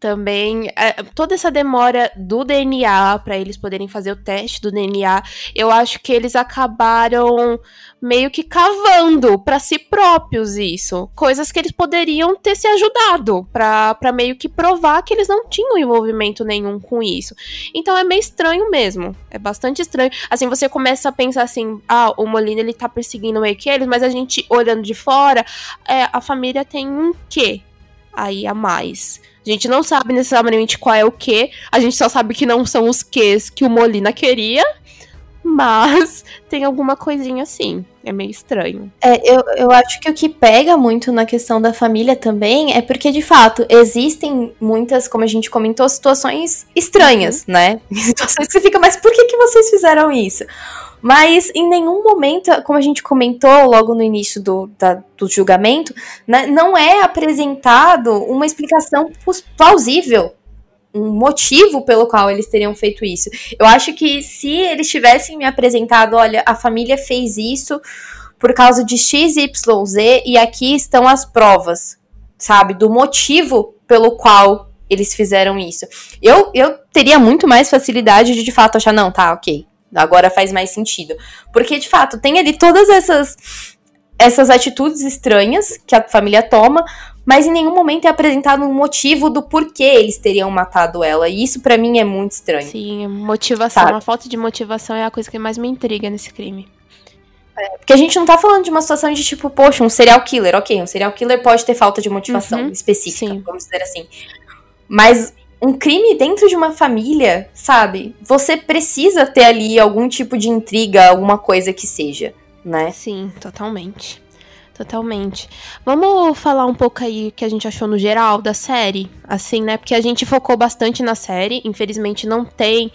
Speaker 1: também é, toda essa demora do DNA para eles poderem fazer o teste do DNA, eu acho que eles acabaram meio que cavando para si próprios isso, coisas que eles poderiam ter se ajudado para meio que provar que eles não tinham envolvimento nenhum com isso. Então é meio estranho mesmo, é bastante estranho. Assim, você começa a pensar assim, ah, o Molina ele tá perseguindo meio que eles, mas a gente olhando de fora, é, a família tem um quê aí a mais? A gente não sabe necessariamente qual é o que. A gente só sabe que não são os Qs que o Molina queria. Mas tem alguma coisinha assim. É meio estranho.
Speaker 2: É, eu, eu acho que o que pega muito na questão da família também é porque, de fato, existem muitas, como a gente comentou, situações estranhas, uhum. né? *laughs* Situações que você fica, mas por que, que vocês fizeram isso? Mas em nenhum momento, como a gente comentou logo no início do, da, do julgamento, né, não é apresentado uma explicação plausível um motivo pelo qual eles teriam feito isso. Eu acho que se eles tivessem me apresentado, olha, a família fez isso por causa de X, Y, Z e aqui estão as provas, sabe, do motivo pelo qual eles fizeram isso. Eu, eu teria muito mais facilidade de de fato achar, não, tá, ok, Agora faz mais sentido. Porque, de fato, tem ali todas essas, essas atitudes estranhas que a família toma, mas em nenhum momento é apresentado um motivo do porquê eles teriam matado ela. E isso para mim é muito estranho.
Speaker 1: Sim, motivação. Sabe? A falta de motivação é a coisa que mais me intriga nesse crime.
Speaker 2: É, porque a gente não tá falando de uma situação de tipo, poxa, um serial killer. Ok, um serial killer pode ter falta de motivação uhum, específica, sim. vamos dizer assim. Mas um crime dentro de uma família, sabe? Você precisa ter ali algum tipo de intriga, alguma coisa que seja, né?
Speaker 1: Sim, totalmente. Totalmente. Vamos falar um pouco aí o que a gente achou no geral da série, assim, né? Porque a gente focou bastante na série, infelizmente não tem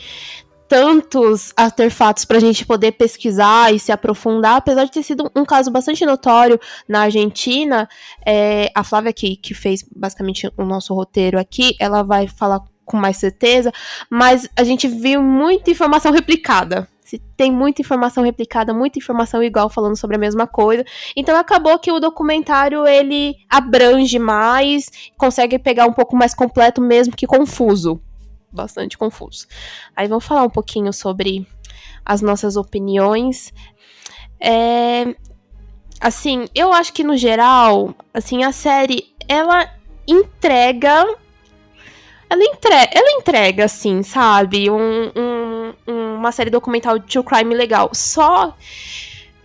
Speaker 1: tantos artefatos para a gente poder pesquisar e se aprofundar, apesar de ter sido um caso bastante notório na Argentina. É, a Flávia, que, que fez basicamente o nosso roteiro aqui, ela vai falar com mais certeza, mas a gente viu muita informação replicada. Tem muita informação replicada, muita informação igual falando sobre a mesma coisa. Então acabou que o documentário ele abrange mais, consegue pegar um pouco mais completo mesmo que confuso bastante confuso. Aí vamos falar um pouquinho sobre as nossas opiniões. É, assim, eu acho que no geral, assim, a série ela entrega ela, entre... ela entrega, assim, sabe? Um, um, uma série documental de true crime legal. Só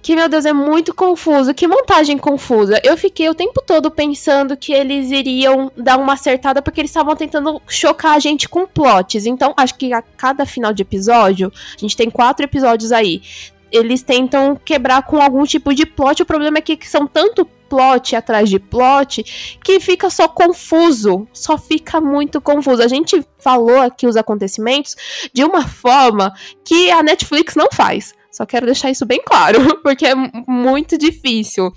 Speaker 1: que, meu Deus, é muito confuso. Que montagem confusa. Eu fiquei o tempo todo pensando que eles iriam dar uma acertada porque eles estavam tentando chocar a gente com plots. Então, acho que a cada final de episódio, a gente tem quatro episódios aí. Eles tentam quebrar com algum tipo de plot. O problema é que são tanto plot atrás de plot que fica só confuso, só fica muito confuso. A gente falou aqui os acontecimentos de uma forma que a Netflix não faz. Só quero deixar isso bem claro, *laughs* porque é muito difícil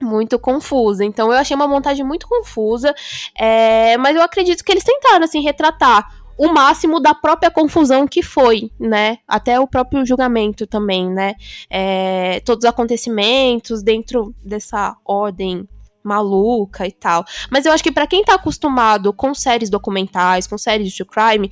Speaker 1: muito confusa. Então eu achei uma montagem muito confusa, é, mas eu acredito que eles tentaram assim retratar o máximo da própria confusão que foi, né? Até o próprio julgamento também, né? É, todos os acontecimentos dentro dessa ordem maluca e tal. Mas eu acho que para quem tá acostumado com séries documentais, com séries de crime,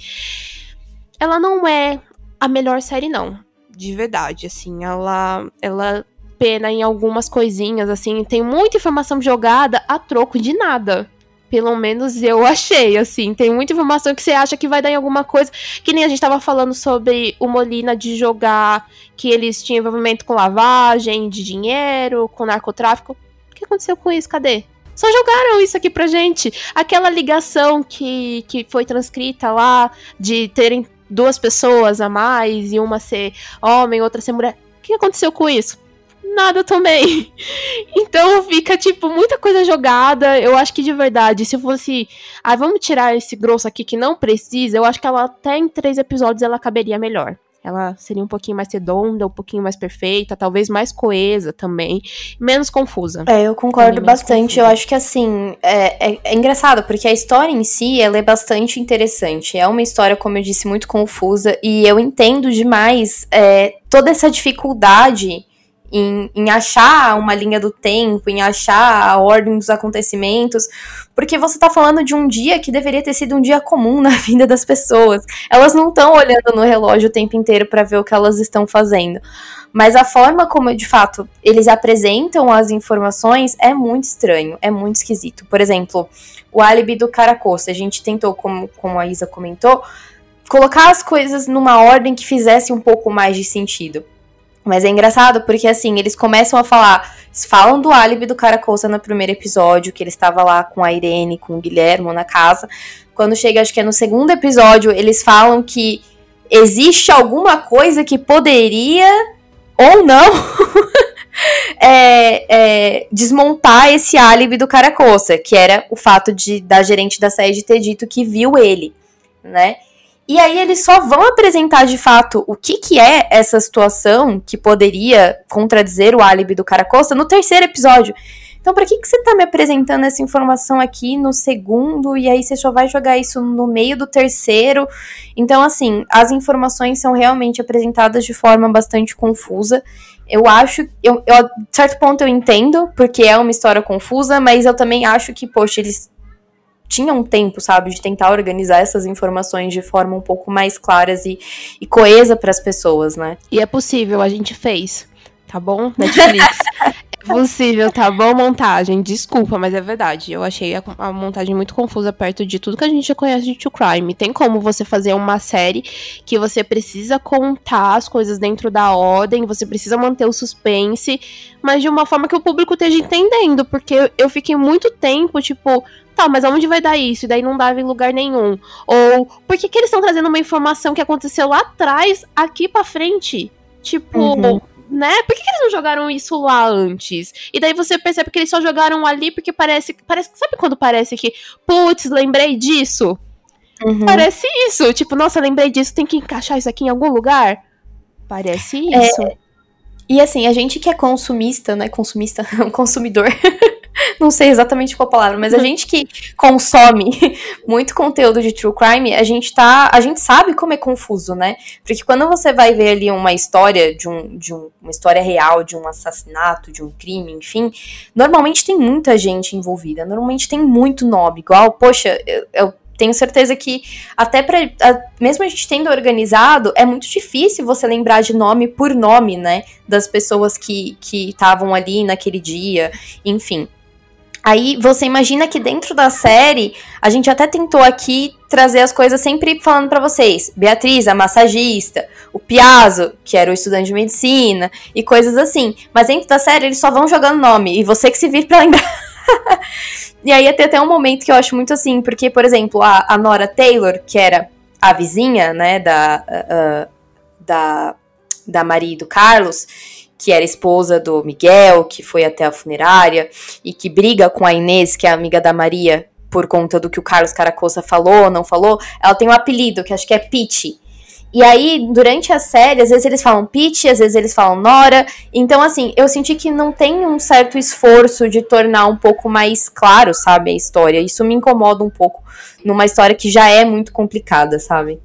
Speaker 1: ela não é a melhor série não, de verdade, assim, ela ela pena em algumas coisinhas assim, tem muita informação jogada a troco de nada. Pelo menos eu achei, assim. Tem muita informação que você acha que vai dar em alguma coisa. Que nem a gente tava falando sobre o Molina de jogar que eles tinham envolvimento com lavagem de dinheiro, com narcotráfico. O que aconteceu com isso? Cadê? Só jogaram isso aqui pra gente. Aquela ligação que, que foi transcrita lá de terem duas pessoas a mais e uma ser homem, outra ser mulher. O que aconteceu com isso? Nada também. *laughs* Então fica, tipo, muita coisa jogada. Eu acho que de verdade, se fosse. Ah, vamos tirar esse grosso aqui que não precisa, eu acho que ela até em três episódios ela caberia melhor. Ela seria um pouquinho mais redonda, um pouquinho mais perfeita, talvez mais coesa também, menos confusa.
Speaker 2: É, eu concordo bastante. Eu acho que assim, é, é, é, engraçado, porque a história em si, ela é bastante interessante. É uma história, como eu disse, muito confusa, e eu entendo demais é, toda essa dificuldade em, em achar uma linha do tempo, em achar a ordem dos acontecimentos, porque você está falando de um dia que deveria ter sido um dia comum *laughs* na vida das pessoas. Elas não estão olhando no relógio o tempo inteiro para ver o que elas estão fazendo. Mas a forma como, de fato, eles apresentam as informações é muito estranho, é muito esquisito. Por exemplo, o álibi do Caracosta. A gente tentou, como, como a Isa comentou, colocar as coisas numa ordem que fizesse um pouco mais de sentido. Mas é engraçado porque, assim, eles começam a falar. Falam do álibi do Caracosa no primeiro episódio, que ele estava lá com a Irene, com o Guilhermo na casa. Quando chega, acho que é no segundo episódio, eles falam que existe alguma coisa que poderia ou não *laughs* é, é, desmontar esse álibi do Caracosa, que era o fato de da gerente da sede ter dito que viu ele, né? E aí eles só vão apresentar de fato o que, que é essa situação que poderia contradizer o álibi do Caracosta no terceiro episódio. Então, para que, que você tá me apresentando essa informação aqui no segundo e aí você só vai jogar isso no meio do terceiro? Então, assim, as informações são realmente apresentadas de forma bastante confusa. Eu acho, eu, eu, de certo ponto eu entendo, porque é uma história confusa, mas eu também acho que, poxa, eles tinha um tempo, sabe, de tentar organizar essas informações de forma um pouco mais claras e, e coesa para as pessoas, né?
Speaker 1: E é possível, a gente fez, tá bom? *laughs* Netflix. é possível, tá bom? Montagem, desculpa, mas é verdade. Eu achei a, a, montagem muito confusa perto de tudo que a gente já conhece de True Crime. Tem como você fazer uma série que você precisa contar as coisas dentro da ordem, você precisa manter o suspense, mas de uma forma que o público esteja entendendo, porque eu fiquei muito tempo, tipo Tá, mas aonde vai dar isso? E daí não dava em lugar nenhum. Ou por que, que eles estão trazendo uma informação que aconteceu lá atrás, aqui pra frente? Tipo, uhum. né? Por que, que, eles não jogaram isso lá antes? E daí você percebe que eles só jogaram ali porque parece. parece sabe quando parece que, putz, lembrei disso? Uhum. Parece isso. Tipo, nossa, lembrei disso, tem que encaixar isso aqui em algum lugar. Parece é, isso. É...
Speaker 2: E assim, a gente que é consumista, né? Consumista, *laughs* um consumidor. *laughs* não sei exatamente qual palavra, mas a uhum. gente que consome *laughs* muito conteúdo de true crime, a gente tá, a gente sabe como é confuso, né? Porque quando você vai ver ali uma história de, um, de um, uma história real, de um assassinato, de um crime, enfim, normalmente tem muita gente envolvida, normalmente tem muito nome, igual, poxa, eu, eu tenho certeza que até para mesmo a gente tendo organizado, é muito difícil você lembrar de nome por nome, né, das pessoas que que estavam ali naquele dia, enfim. Aí você imagina que dentro da série, a gente até tentou aqui trazer as coisas sempre falando para vocês. Beatriz, a massagista, o Piazzo, que era o estudante de medicina, e coisas assim. Mas dentro da série eles só vão jogando nome, e você que se vira pra lembrar. *laughs* e aí até até um momento que eu acho muito assim, porque, por exemplo, a, a Nora Taylor, que era a vizinha, né, da, uh, da, da Maria e do Carlos, que era esposa do Miguel, que foi até a funerária e que briga com a Inês, que é amiga da Maria, por conta do que o Carlos Caracossa falou, não falou, ela tem um apelido que acho que é Pete. E aí, durante a série, às vezes eles falam Pete, às vezes eles falam Nora. Então, assim, eu senti que não tem um certo esforço de tornar um pouco mais claro, sabe, a história. Isso me incomoda um pouco numa história que já é muito complicada, sabe?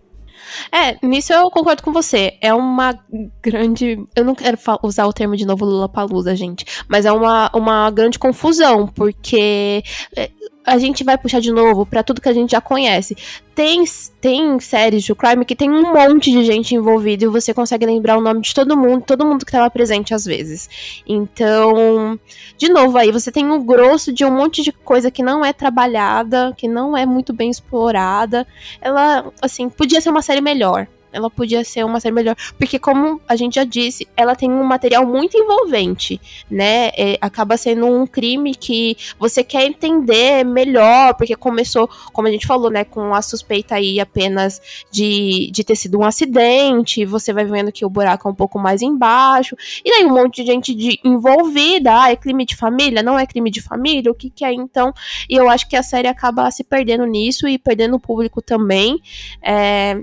Speaker 1: É, nisso eu concordo com você. É uma grande. Eu não quero usar o termo de novo Lula Palusa, gente. Mas é uma, uma grande confusão, porque é, a gente vai puxar de novo para tudo que a gente já conhece. Tem, tem séries de crime que tem um monte de gente envolvida e você consegue lembrar o nome de todo mundo, todo mundo que estava presente às vezes. Então, de novo aí, você tem um grosso de um monte de coisa que não é trabalhada, que não é muito bem explorada. Ela, assim, podia ser uma série melhor ela podia ser uma série melhor. Porque, como a gente já disse, ela tem um material muito envolvente, né? É, acaba sendo um crime que você quer entender melhor, porque começou, como a gente falou, né, com a suspeita aí apenas de, de ter sido um acidente, você vai vendo que o buraco é um pouco mais embaixo, e aí um monte de gente de, envolvida, ah, é crime de família? Não é crime de família? O que que é então? E eu acho que a série acaba se perdendo nisso e perdendo o público também. É,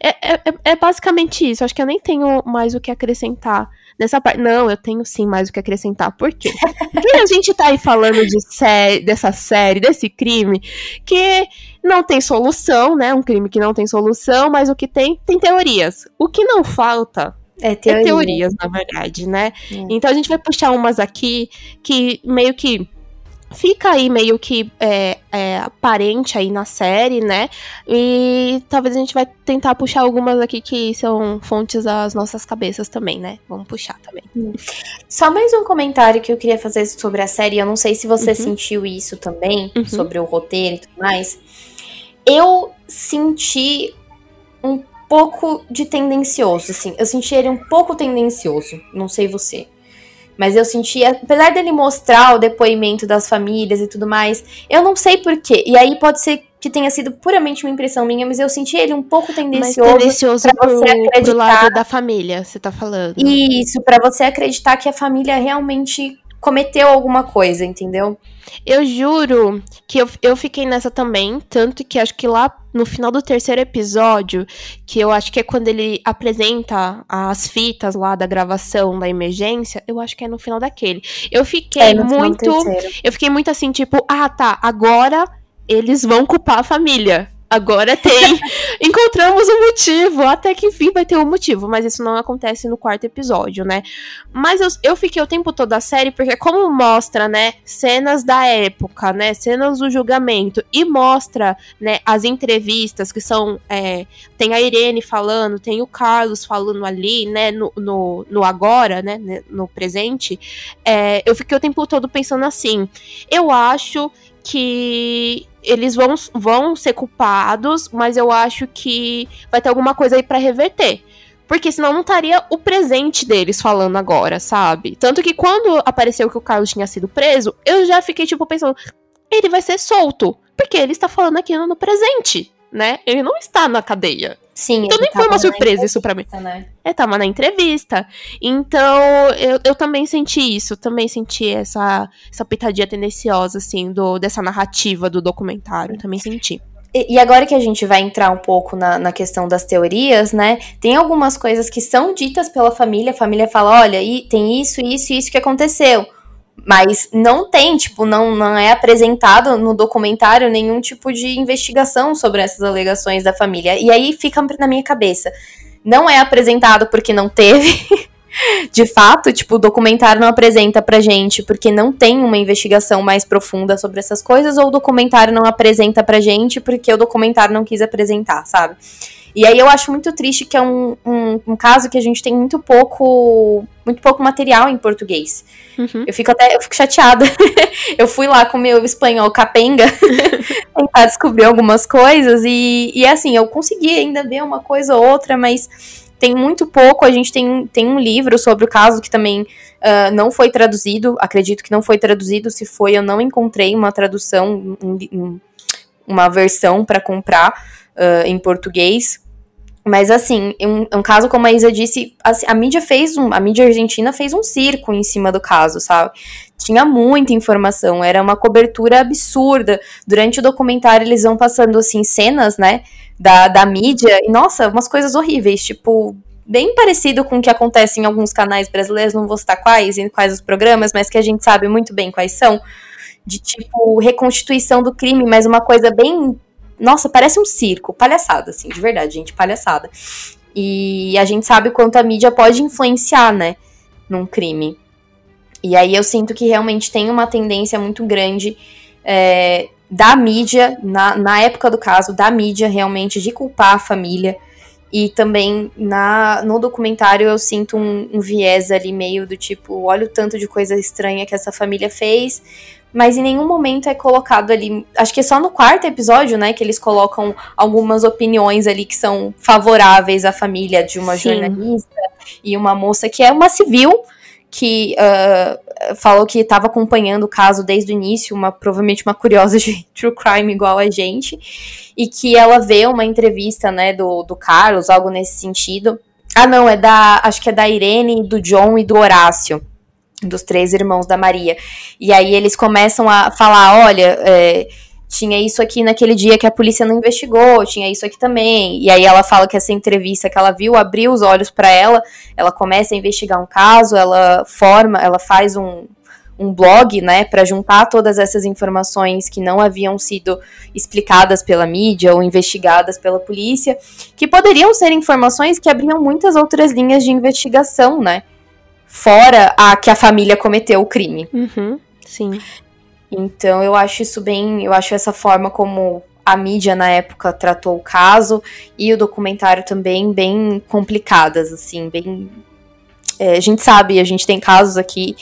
Speaker 1: é, é, é, basicamente isso. Acho que eu nem tenho mais o que acrescentar nessa parte. Não, eu tenho sim mais o que acrescentar. Por quê? Porque a gente tá aí falando de sé dessa série, desse crime, que não tem solução, né? Um crime que não tem solução, mas o que tem, tem teorias. O que não falta é, teoria. é teorias, na verdade, né? É. Então a gente vai puxar umas aqui que meio que fica aí meio que é, é, aparente aí na série, né? E talvez a gente vai tentar puxar algumas aqui que são fontes das nossas cabeças também, né? Vamos puxar também. Hum.
Speaker 2: Só mais um comentário que eu queria fazer sobre a série. Eu não sei se você uhum. sentiu isso também, uhum. sobre o roteiro e tudo mais. Eu senti um pouco de tendencioso, assim. Eu senti ele um pouco tendencioso. Não sei você. Mas eu senti, apesar dele mostrar o depoimento das famílias e tudo mais, eu não sei porquê. E aí pode ser que tenha sido puramente uma impressão minha, mas eu senti ele um pouco tendencioso.
Speaker 1: Mas tendencioso pra pro, você acreditar. pro lado da família, você tá falando.
Speaker 2: Isso, para você acreditar que a família realmente cometeu alguma coisa, entendeu?
Speaker 1: Eu juro que eu, eu fiquei nessa também, tanto que acho que lá no final do terceiro episódio, que eu acho que é quando ele apresenta as fitas lá da gravação da emergência, eu acho que é no final daquele. Eu fiquei é, muito. Eu fiquei muito assim, tipo, ah, tá, agora eles vão culpar a família. Agora tem. *laughs* Encontramos um motivo. Até que enfim vai ter um motivo. Mas isso não acontece no quarto episódio, né? Mas eu, eu fiquei o tempo todo da série, porque como mostra, né, cenas da época, né? Cenas do julgamento. E mostra, né, as entrevistas que são. É, tem a Irene falando, tem o Carlos falando ali, né? No, no, no agora, né? No presente. É, eu fiquei o tempo todo pensando assim. Eu acho que eles vão, vão ser culpados, mas eu acho que vai ter alguma coisa aí para reverter. Porque senão não estaria o presente deles falando agora, sabe? Tanto que quando apareceu que o Carlos tinha sido preso, eu já fiquei, tipo, pensando, ele vai ser solto. Porque ele está falando aquilo no presente, né? Ele não está na cadeia.
Speaker 2: Sim,
Speaker 1: então nem foi uma surpresa isso para mim. Né? Tava na entrevista. Então, eu, eu também senti isso, também senti essa, essa pitadinha tendenciosa, assim, do, dessa narrativa do documentário. Também senti.
Speaker 2: E, e agora que a gente vai entrar um pouco na, na questão das teorias, né? Tem algumas coisas que são ditas pela família. A família fala: olha, e tem isso, isso e isso que aconteceu. Mas não tem, tipo, não, não é apresentado no documentário nenhum tipo de investigação sobre essas alegações da família. E aí fica na minha cabeça. Não é apresentado porque não teve. *laughs* de fato, tipo, o documentário não apresenta pra gente porque não tem uma investigação mais profunda sobre essas coisas, ou o documentário não apresenta pra gente porque o documentário não quis apresentar, sabe? E aí eu acho muito triste que é um, um, um caso que a gente tem muito pouco muito pouco material em português. Uhum. Eu fico até eu fico chateada. *laughs* eu fui lá com meu espanhol capenga *laughs* tentar descobrir algumas coisas e, e assim, eu consegui ainda ver uma coisa ou outra, mas tem muito pouco. A gente tem, tem um livro sobre o caso que também uh, não foi traduzido. Acredito que não foi traduzido. Se foi, eu não encontrei uma tradução, um, um, uma versão para comprar uh, em português. Mas assim, um, um, caso como a Isa disse, assim, a mídia fez um, a mídia argentina fez um circo em cima do caso, sabe? Tinha muita informação, era uma cobertura absurda. Durante o documentário eles vão passando assim cenas, né, da, da mídia e nossa, umas coisas horríveis, tipo bem parecido com o que acontece em alguns canais brasileiros, não vou citar quais, em quais os programas, mas que a gente sabe muito bem quais são, de tipo reconstituição do crime, mas uma coisa bem nossa, parece um circo, palhaçada, assim, de verdade, gente, palhaçada. E a gente sabe quanto a mídia pode influenciar, né, num crime. E aí eu sinto que realmente tem uma tendência muito grande é, da mídia, na, na época do caso, da mídia realmente de culpar a família. E também na, no documentário eu sinto um, um viés ali meio do tipo, olha o tanto de coisa estranha que essa família fez, mas em nenhum momento é colocado ali. Acho que é só no quarto episódio, né, que eles colocam algumas opiniões ali que são favoráveis à família de uma Sim. jornalista e uma moça que é uma civil que uh, falou que estava acompanhando o caso desde o início, uma provavelmente uma curiosa *laughs* de true crime igual a gente, e que ela vê uma entrevista, né, do, do Carlos, algo nesse sentido. Ah, não, é da, acho que é da Irene, do John e do Horácio dos três irmãos da Maria. E aí eles começam a falar: olha, é, tinha isso aqui naquele dia que a polícia não investigou, tinha isso aqui também. E aí ela fala que essa entrevista que ela viu abriu os olhos para ela, ela começa a investigar um caso, ela forma, ela faz um, um blog, né, para juntar todas essas informações que não haviam sido explicadas pela mídia ou investigadas pela polícia, que poderiam ser informações que abriam muitas outras linhas de investigação, né? Fora a que a família cometeu o crime.
Speaker 1: Uhum, sim.
Speaker 2: Então eu acho isso bem. Eu acho essa forma como a mídia na época tratou o caso e o documentário também bem complicadas, assim, bem. É, a gente sabe, a gente tem casos aqui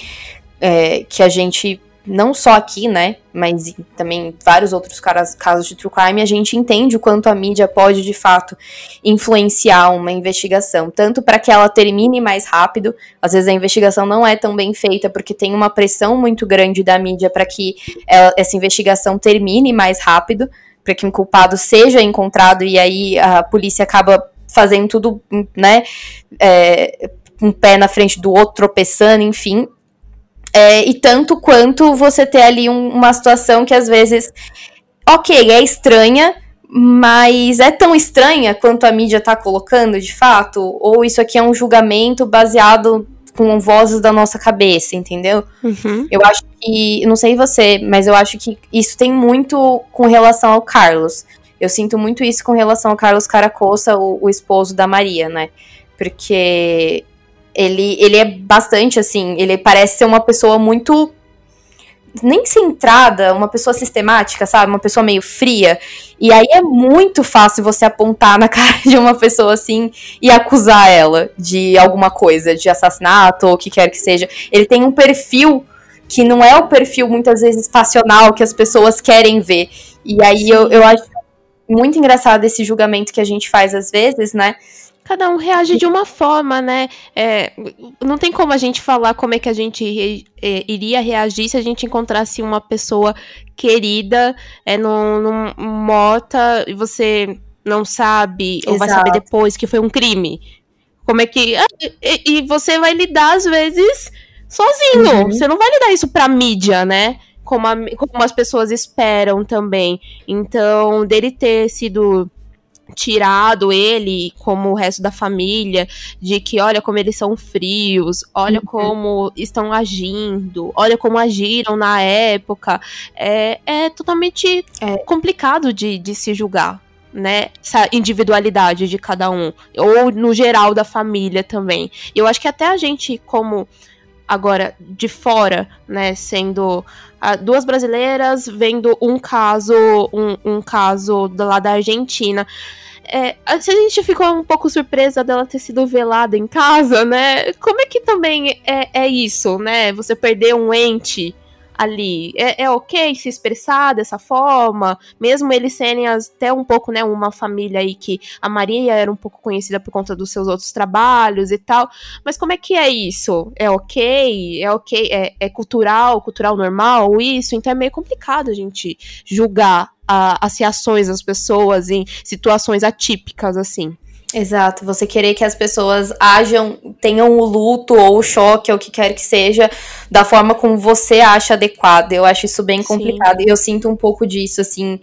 Speaker 2: é, que a gente não só aqui, né, mas também vários outros casos de true crime, a gente entende o quanto a mídia pode de fato influenciar uma investigação, tanto para que ela termine mais rápido, às vezes a investigação não é tão bem feita porque tem uma pressão muito grande da mídia para que ela, essa investigação termine mais rápido, para que um culpado seja encontrado e aí a polícia acaba fazendo tudo, né, é, um pé na frente do outro, tropeçando, enfim, é, e tanto quanto você ter ali um, uma situação que às vezes, ok, é estranha, mas é tão estranha quanto a mídia tá colocando de fato? Ou isso aqui é um julgamento baseado com vozes da nossa cabeça, entendeu?
Speaker 1: Uhum.
Speaker 2: Eu acho que, não sei você, mas eu acho que isso tem muito com relação ao Carlos. Eu sinto muito isso com relação ao Carlos Caracossa, o, o esposo da Maria, né? Porque ele, ele é bastante assim, ele parece ser uma pessoa muito nem centrada, uma pessoa sistemática, sabe? Uma pessoa meio fria. E aí é muito fácil você apontar na *laughs* cara de uma pessoa assim e acusar ela de alguma coisa, de assassinato ou o que quer que seja. Ele tem um perfil que não é o perfil muitas vezes passional que as pessoas querem ver. E aí eu, eu acho muito engraçado esse julgamento que a gente faz às vezes, né?
Speaker 1: Cada um reage de uma forma, né? É, não tem como a gente falar como é que a gente re, é, iria reagir se a gente encontrasse uma pessoa querida é, num, num, morta e você não sabe, Exato. ou vai saber depois que foi um crime. Como é que. Ah, e, e você vai lidar, às vezes, sozinho. Uhum. Você não vai lidar isso pra mídia, né? Como, a, como as pessoas esperam também. Então, dele ter sido tirado ele, como o resto da família, de que olha como eles são frios, olha uhum. como estão agindo, olha como agiram na época, é, é totalmente é. complicado de, de se julgar. Né, essa individualidade de cada um, ou no geral da família também. Eu acho que até a gente, como agora de fora, né, sendo duas brasileiras vendo um caso, um, um caso lá da Argentina, é, a gente ficou um pouco surpresa dela ter sido velada em casa, né? Como é que também é, é isso, né? Você perder um ente ali. É, é ok se expressar dessa forma, mesmo eles serem até um pouco, né, uma família aí que a Maria era um pouco conhecida por conta dos seus outros trabalhos e tal. Mas como é que é isso? É ok? É ok? É, é cultural, cultural normal isso? Então é meio complicado a gente julgar a, as reações das pessoas em situações atípicas assim.
Speaker 2: Exato, você querer que as pessoas ajam, tenham o luto ou o choque ou o que quer que seja, da forma como você acha adequada. Eu acho isso bem complicado. Sim. E eu sinto um pouco disso, assim,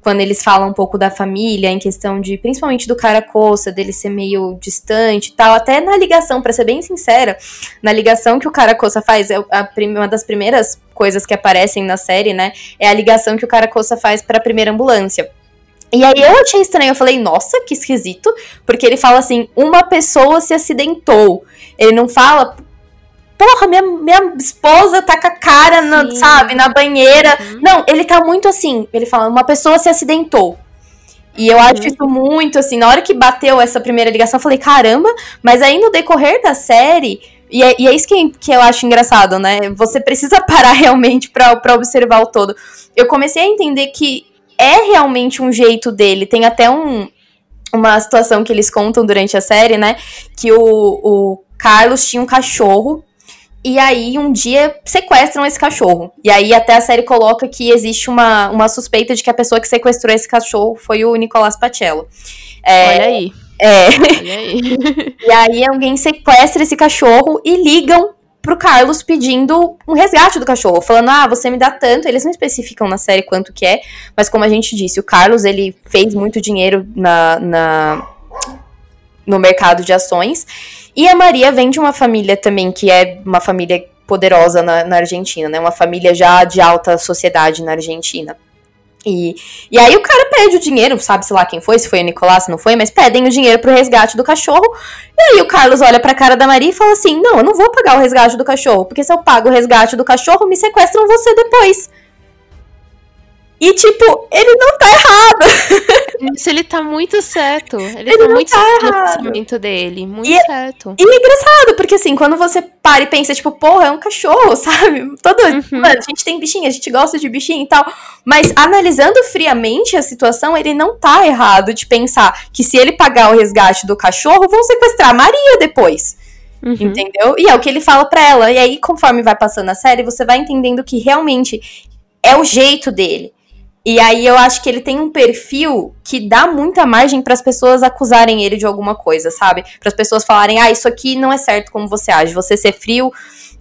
Speaker 2: quando eles falam um pouco da família, em questão de, principalmente do cara coça, dele ser meio distante e tal. Até na ligação, para ser bem sincera, na ligação que o cara coça faz, é a, uma das primeiras coisas que aparecem na série, né? É a ligação que o cara coça faz para a primeira ambulância. E aí eu achei estranho, eu falei, nossa, que esquisito, porque ele fala assim, uma pessoa se acidentou. Ele não fala, porra, minha, minha esposa tá com a cara, na, sabe, na banheira. Uhum. Não, ele tá muito assim, ele fala, uma pessoa se acidentou. E eu acho uhum. isso muito assim, na hora que bateu essa primeira ligação, eu falei, caramba, mas aí no decorrer da série, e é, e é isso que, que eu acho engraçado, né? Você precisa *laughs* parar realmente pra observar o todo. Eu comecei a entender que é realmente um jeito dele. Tem até um, uma situação que eles contam durante a série, né? Que o, o Carlos tinha um cachorro. E aí, um dia, sequestram esse cachorro. E aí, até a série coloca que existe uma, uma suspeita de que a pessoa que sequestrou esse cachorro foi o Nicolás Pacello.
Speaker 1: É, Olha aí.
Speaker 2: É. Olha aí. *laughs* e aí, alguém sequestra esse cachorro e ligam pro Carlos pedindo um resgate do cachorro, falando: "Ah, você me dá tanto". Eles não especificam na série quanto que é, mas como a gente disse, o Carlos, ele fez muito dinheiro na, na no mercado de ações. E a Maria vem de uma família também que é uma família poderosa na, na Argentina, né? Uma família já de alta sociedade na Argentina. E, e aí o cara pede o dinheiro, sabe-se lá quem foi, se foi o Nicolás, se não foi, mas pedem o dinheiro pro resgate do cachorro. E aí o Carlos olha pra cara da Maria e fala assim: Não, eu não vou pagar o resgate do cachorro, porque se eu pago o resgate do cachorro, me sequestram você depois. E, tipo, ele não tá errado.
Speaker 1: Isso ele tá muito certo. Ele, ele tá muito tá certo errado. no pensamento dele. Muito e, é certo.
Speaker 2: E é engraçado, porque assim, quando você para e pensa, tipo, porra, é um cachorro, *laughs* sabe? Todo. Uhum. Mano, a gente tem bichinho, a gente gosta de bichinho e tal. Mas analisando friamente a situação, ele não tá errado de pensar que se ele pagar o resgate do cachorro, vão sequestrar a Maria depois. Uhum. Entendeu? E é o que ele fala pra ela. E aí, conforme vai passando a série, você vai entendendo que realmente é o jeito dele. E aí eu acho que ele tem um perfil que dá muita margem para as pessoas acusarem ele de alguma coisa, sabe? Para as pessoas falarem: "Ah, isso aqui não é certo como você age". Você ser frio,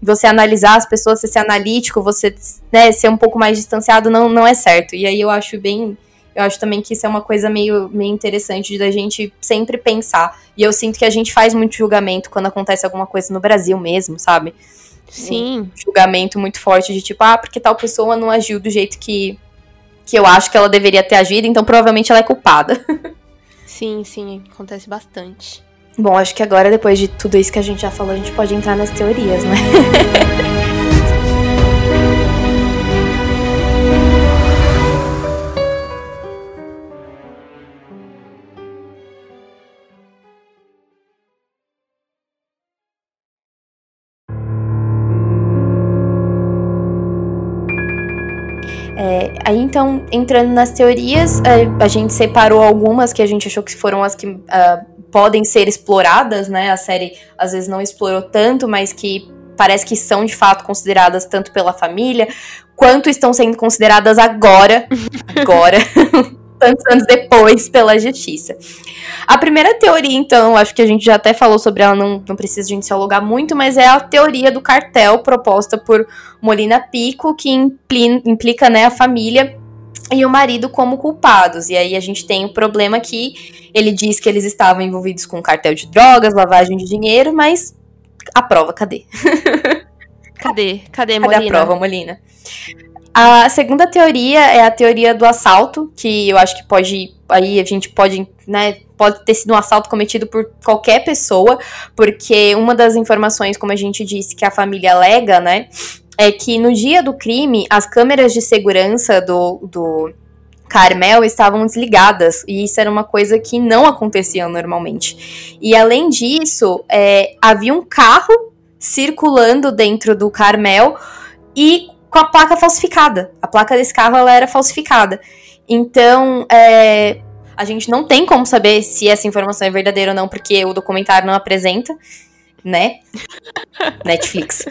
Speaker 2: você analisar as pessoas, você ser analítico, você, né, ser um pouco mais distanciado não não é certo. E aí eu acho bem eu acho também que isso é uma coisa meio, meio interessante da gente sempre pensar. E eu sinto que a gente faz muito julgamento quando acontece alguma coisa no Brasil mesmo, sabe?
Speaker 1: Sim.
Speaker 2: Um julgamento muito forte de tipo, ah, porque tal pessoa não agiu do jeito que que eu acho que ela deveria ter agido, então provavelmente ela é culpada. *laughs*
Speaker 1: sim, sim, acontece bastante.
Speaker 2: Bom, acho que agora, depois de tudo isso que a gente já falou, a gente pode entrar nas teorias, né? *laughs* então, entrando nas teorias, a, é, a, gente separou algumas que a gente achou que foram as que uh, podem ser exploradas, né? A série às vezes não explorou tanto, mas que parece que são de fato consideradas tanto pela família quanto estão sendo consideradas agora, *laughs* agora, *laughs* tantos anos depois pela justiça. A primeira teoria, então, acho que a gente já até falou sobre ela, não, não precisa a gente se alugar muito, mas é a teoria do cartel proposta por Molina Pico, que implica né, a família e o marido como culpados. E aí a gente tem o problema que ele diz que eles estavam envolvidos com cartel de drogas, lavagem de dinheiro, mas a prova, cadê? *laughs*
Speaker 1: Cadê? Cadê, Molina?
Speaker 2: Cadê a prova, Molina? A segunda teoria é a teoria do assalto, que eu acho que pode. Aí a gente pode, né? Pode ter sido um assalto cometido por qualquer pessoa, porque uma das informações, como a gente disse, que a família alega, né? É que no dia do crime, as câmeras de segurança do, do Carmel estavam desligadas, e isso era uma coisa que não acontecia normalmente. E além disso, é, havia um carro circulando dentro do Carmel e com a placa falsificada. A placa desse carro ela era falsificada. Então, é, a gente não tem como saber se essa informação é verdadeira ou não, porque o documentário não apresenta, né? *laughs* Netflix. *laughs*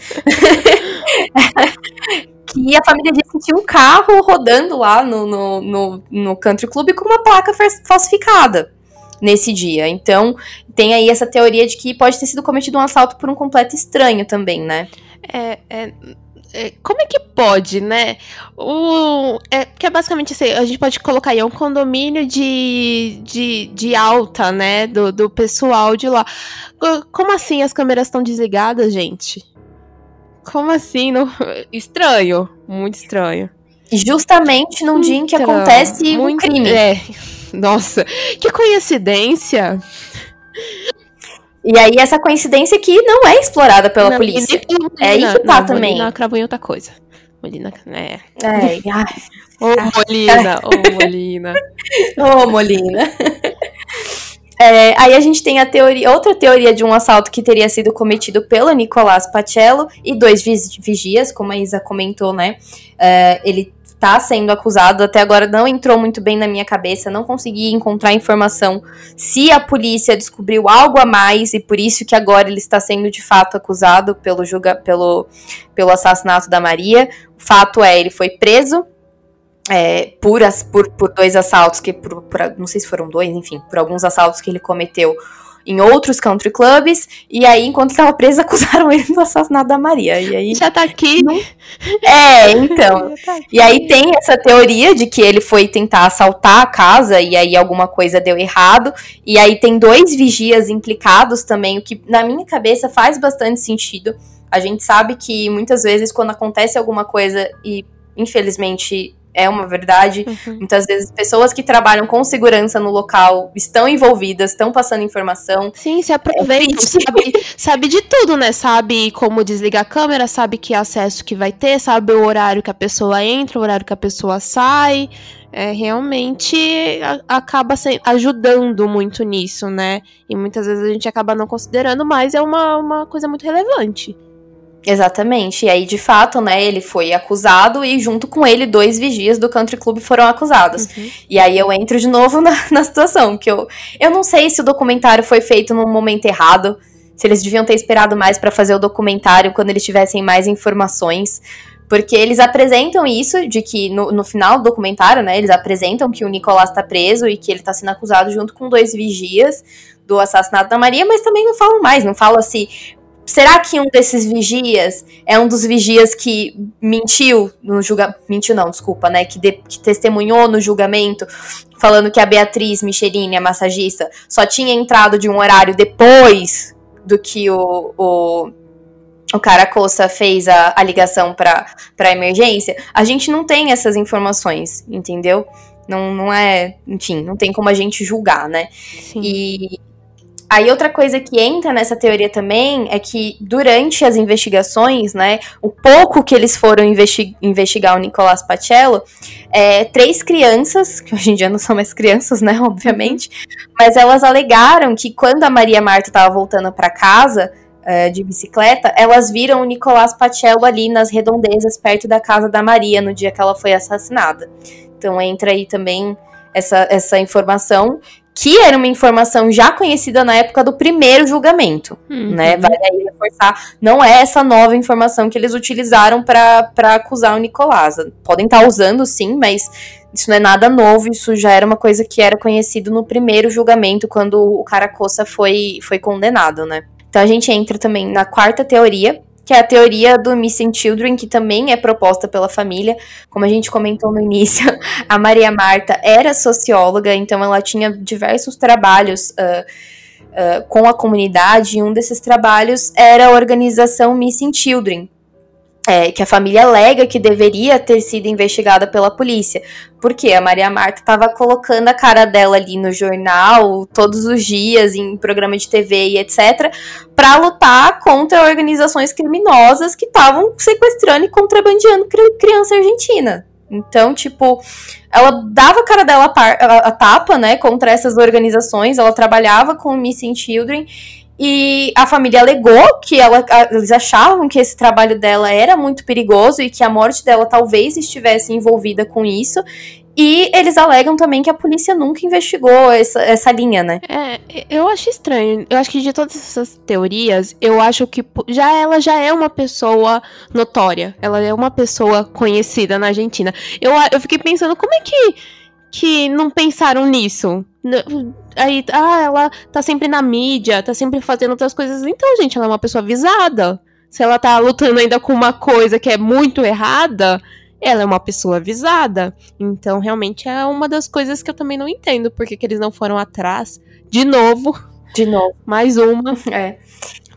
Speaker 2: que a família disse que tinha um carro rodando lá no, no, no, no country club com uma placa falsificada nesse dia. Então, tem aí essa teoria de que pode ter sido cometido um assalto por um completo estranho também, né?
Speaker 1: É, é, como é que pode, né? O, é, que é basicamente assim, a gente pode colocar aí é um condomínio de, de, de alta, né? Do, do pessoal de lá. Como assim as câmeras estão desligadas, gente? Como assim? No... *laughs* Estranho, muito estranho.
Speaker 2: Justamente num dia em que então, acontece muito, um crime.
Speaker 1: É. *laughs* Nossa, que coincidência.
Speaker 2: E aí, essa coincidência que não é explorada pela não, polícia. Molina, é aí que tá não, também.
Speaker 1: Molina cravou em outra coisa. Molina,
Speaker 2: né? É. *laughs*
Speaker 1: Ô, oh, Molina, ô, oh, Molina. *laughs*
Speaker 2: Ô, oh, Molina. *laughs* É, aí a gente tem a teoria, outra teoria de um assalto que teria sido cometido pelo Nicolás Pacello e dois vigias, como a Isa comentou, né? É, ele está sendo acusado, até agora não entrou muito bem na minha cabeça, não consegui encontrar informação se a polícia descobriu algo a mais. E por isso que agora ele está sendo de fato acusado pelo, julga, pelo, pelo assassinato da Maria. O fato é, ele foi preso é, por, as, por, por dois assaltos, que por, por, não sei se foram dois, enfim, por alguns assaltos que ele cometeu em outros country clubs, e aí, enquanto estava preso, *laughs* acusaram ele do assassinato da Maria. E aí.
Speaker 1: Já tá aqui. Não...
Speaker 2: É, *laughs* então. Tá e aí tem essa teoria de que ele foi tentar assaltar a casa e aí alguma coisa deu errado. E aí tem dois vigias implicados também, o que na minha cabeça faz bastante sentido. A gente sabe que muitas vezes quando acontece alguma coisa e infelizmente é uma verdade. Uhum. Muitas vezes pessoas que trabalham com segurança no local estão envolvidas, estão passando informação.
Speaker 1: Sim, se aproveitam, é sabe, *laughs* sabe de tudo, né? Sabe como desligar a câmera, sabe que acesso que vai ter, sabe o horário que a pessoa entra, o horário que a pessoa sai. É, realmente a, acaba se, ajudando muito nisso, né? E muitas vezes a gente acaba não considerando, mas é uma, uma coisa muito relevante.
Speaker 2: Exatamente. E aí, de fato, né, ele foi acusado e junto com ele, dois vigias do country club foram acusados. Uhum. E aí eu entro de novo *laughs* na, na situação, que eu, eu não sei se o documentário foi feito num momento errado, se eles deviam ter esperado mais para fazer o documentário quando eles tivessem mais informações. Porque eles apresentam isso, de que no, no final do documentário, né, eles apresentam que o Nicolás tá preso e que ele tá sendo acusado junto com dois vigias do assassinato da Maria, mas também não falam mais, não fala se Será que um desses vigias é um dos vigias que mentiu no julgamento? Mentiu não, desculpa, né? Que, de, que testemunhou no julgamento, falando que a Beatriz Michelini, a massagista, só tinha entrado de um horário depois do que o, o, o Caracossa fez a, a ligação para a emergência. A gente não tem essas informações, entendeu? Não, não é. Enfim, não tem como a gente julgar, né? Sim. E Aí outra coisa que entra nessa teoria também é que durante as investigações, né, o pouco que eles foram investi investigar o Nicolás Pacello, é, três crianças, que hoje em dia não são mais crianças, né, *laughs* obviamente, mas elas alegaram que quando a Maria Marta estava voltando para casa é, de bicicleta, elas viram o Nicolás Pacello ali nas redondezas perto da casa da Maria no dia que ela foi assassinada. Então entra aí também essa, essa informação que era uma informação já conhecida na época do primeiro julgamento, uhum. né? Vale aí reforçar, não é essa nova informação que eles utilizaram para acusar o Nicolás. Podem estar tá usando sim, mas isso não é nada novo, isso já era uma coisa que era conhecido no primeiro julgamento, quando o Caracossa foi, foi condenado, né? Então a gente entra também na quarta teoria, que é a teoria do Missing Children, que também é proposta pela família. Como a gente comentou no início, *laughs* a Maria Marta era socióloga, então ela tinha diversos trabalhos. Uh, Uh, com a comunidade, e um desses trabalhos era a organização Missing Children, é, que a família alega que deveria ter sido investigada pela polícia. Porque a Maria Marta estava colocando a cara dela ali no jornal todos os dias, em programa de TV e etc., para lutar contra organizações criminosas que estavam sequestrando e contrabandeando criança argentina. Então, tipo, ela dava a cara dela a, a, tapa, né, contra essas organizações, ela trabalhava com Missing Children, e a família alegou que ela, eles achavam que esse trabalho dela era muito perigoso e que a morte dela talvez estivesse envolvida com isso. E eles alegam também que a polícia nunca investigou essa, essa linha, né?
Speaker 1: É, eu acho estranho. Eu acho que de todas essas teorias, eu acho que já ela já é uma pessoa notória. Ela é uma pessoa conhecida na Argentina. Eu, eu fiquei pensando, como é que, que não pensaram nisso? Aí, ah, ela tá sempre na mídia, tá sempre fazendo outras coisas. Então, gente, ela é uma pessoa avisada. Se ela tá lutando ainda com uma coisa que é muito errada, ela é uma pessoa avisada. Então, realmente é uma das coisas que eu também não entendo. Porque que eles não foram atrás. De novo.
Speaker 2: De novo. *laughs*
Speaker 1: Mais uma.
Speaker 2: É.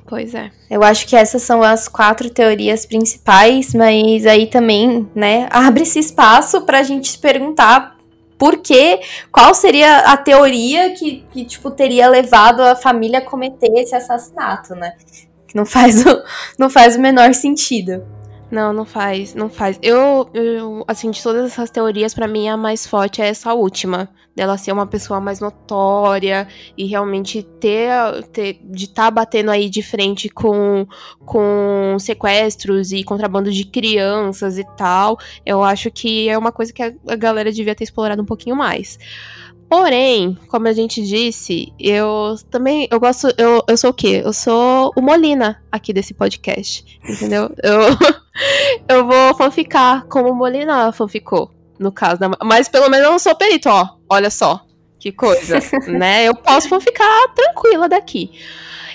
Speaker 1: Pois é.
Speaker 2: Eu acho que essas são as quatro teorias principais, mas aí também, né, abre-se espaço pra gente se perguntar por quê, qual seria a teoria que, que, tipo, teria levado a família a cometer esse assassinato, né? Que não faz o, não faz o menor sentido.
Speaker 1: Não, não faz, não faz. Eu, eu assim, de todas essas teorias, para mim a mais forte é essa última, dela ser uma pessoa mais notória e realmente ter, ter de estar tá batendo aí de frente com, com sequestros e contrabando de crianças e tal. Eu acho que é uma coisa que a, a galera devia ter explorado um pouquinho mais. Porém, como a gente disse, eu também eu gosto. Eu, eu sou o quê? Eu sou o Molina aqui desse podcast. Entendeu? Eu, *laughs* eu vou fanficar como o Molina fanficou, no caso. Da, mas pelo menos eu não sou perito, ó. Olha só. Que coisa, *laughs* né? Eu posso fanficar tranquila daqui.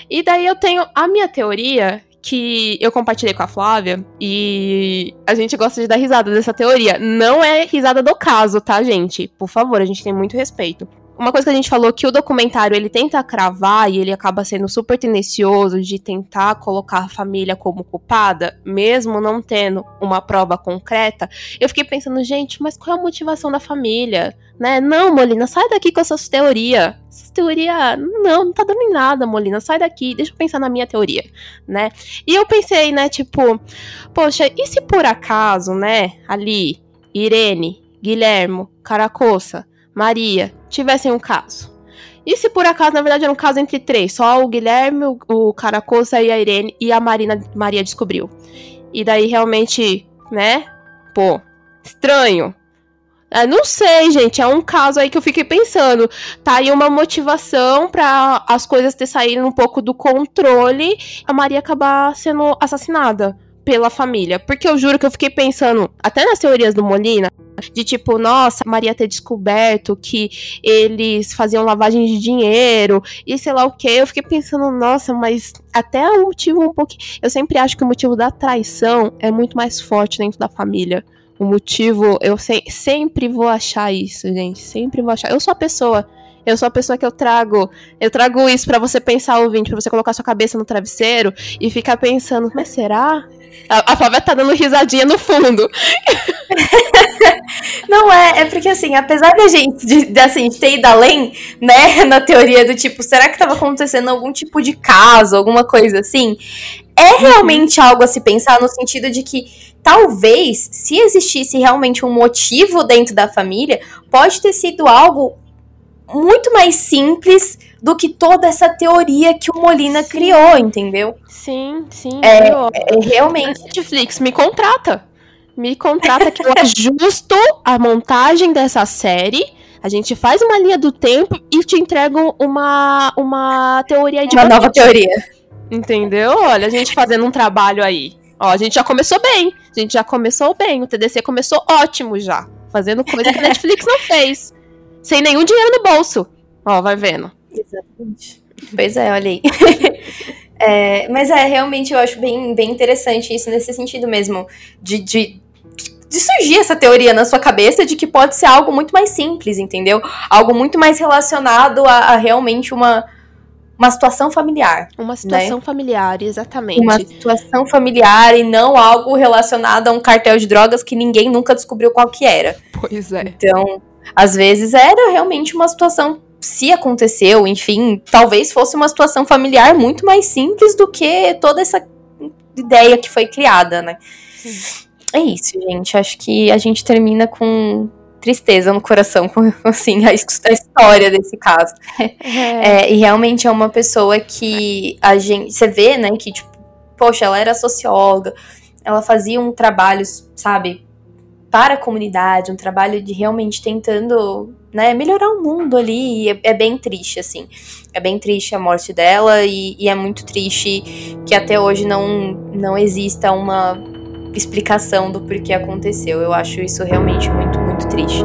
Speaker 1: E daí eu tenho a minha teoria, que eu compartilhei com a Flávia e a gente gosta de dar risada dessa teoria. Não é risada do caso, tá, gente? Por favor, a gente tem muito respeito. Uma coisa que a gente falou que o documentário ele tenta cravar e ele acaba sendo super tendencioso de tentar colocar a família como culpada, mesmo não tendo uma prova concreta. Eu fiquei pensando, gente, mas qual é a motivação da família? Né? Não, Molina, sai daqui com essas teorias. Essas teorias, não, não tá dando em nada, Molina, sai daqui, deixa eu pensar na minha teoria, né? E eu pensei, né, tipo, poxa, e se por acaso, né, ali, Irene, Guilhermo, Caracossa, Maria tivessem um caso. E se por acaso, na verdade, era um caso entre três, só o Guilherme, o, Caracossa e a Irene e a Marina, Maria descobriu. E daí realmente, né? Pô, estranho. É, não sei, gente. É um caso aí que eu fiquei pensando. Tá aí uma motivação para as coisas ter saído um pouco do controle, a Maria acabar sendo assassinada pela família. Porque eu juro que eu fiquei pensando, até nas teorias do Molina, de tipo, nossa, Maria ter descoberto que eles faziam lavagem de dinheiro e sei lá o que. Eu fiquei pensando, nossa, mas até o motivo um pouquinho. Eu sempre acho que o motivo da traição é muito mais forte dentro da família. O motivo, eu se, sempre vou achar isso, gente. Sempre vou achar. Eu sou a pessoa eu sou a pessoa que eu trago. Eu trago isso para você pensar, ouvinte, pra você colocar sua cabeça no travesseiro e ficar pensando, mas será? A, a Flávia tá dando risadinha no fundo. *laughs*
Speaker 2: Não é, é porque assim, apesar da gente de, de, assim, ter ido além, né, *laughs* na teoria do tipo, será que tava acontecendo algum tipo de caso, alguma coisa assim? É uhum. realmente algo a se pensar no sentido de que talvez, se existisse realmente um motivo dentro da família, pode ter sido algo muito mais simples do que toda essa teoria que o Molina sim. criou, entendeu?
Speaker 1: Sim, sim.
Speaker 2: É, é, realmente.
Speaker 1: Netflix, me contrata. Me contrata que eu *laughs* ajusto a montagem dessa série. A gente faz uma linha do tempo e te entrego uma, uma teoria de.
Speaker 2: Uma nova teoria.
Speaker 1: Entendeu? Olha, a gente fazendo um trabalho aí. Ó, a gente já começou bem. A gente já começou bem. O TDC começou ótimo já. Fazendo coisa que a *laughs* Netflix não fez sem nenhum dinheiro no bolso. Ó, vai vendo.
Speaker 2: Exatamente. Pois é, olha aí. *laughs* é, mas é, realmente eu acho bem, bem interessante isso nesse sentido mesmo. De, de, de surgir essa teoria na sua cabeça de que pode ser algo muito mais simples, entendeu? Algo muito mais relacionado a, a realmente uma, uma situação familiar.
Speaker 1: Uma situação né? familiar, exatamente.
Speaker 2: Uma situação familiar e não algo relacionado a um cartel de drogas que ninguém nunca descobriu qual que era.
Speaker 1: Pois é.
Speaker 2: Então, às vezes era realmente uma situação se aconteceu, enfim, talvez fosse uma situação familiar muito mais simples do que toda essa ideia que foi criada, né? é isso, gente. Acho que a gente termina com tristeza no coração com *laughs* assim a, a história desse caso. É. É, e realmente é uma pessoa que a gente você vê, né, que tipo, poxa, ela era socióloga, ela fazia um trabalho, sabe, para a comunidade, um trabalho de realmente tentando, né, melhorar o mundo ali. E é, é bem triste, assim. É bem triste a morte dela e, e é muito triste que até hoje não não exista uma explicação do porquê aconteceu. Eu acho isso realmente muito, muito triste.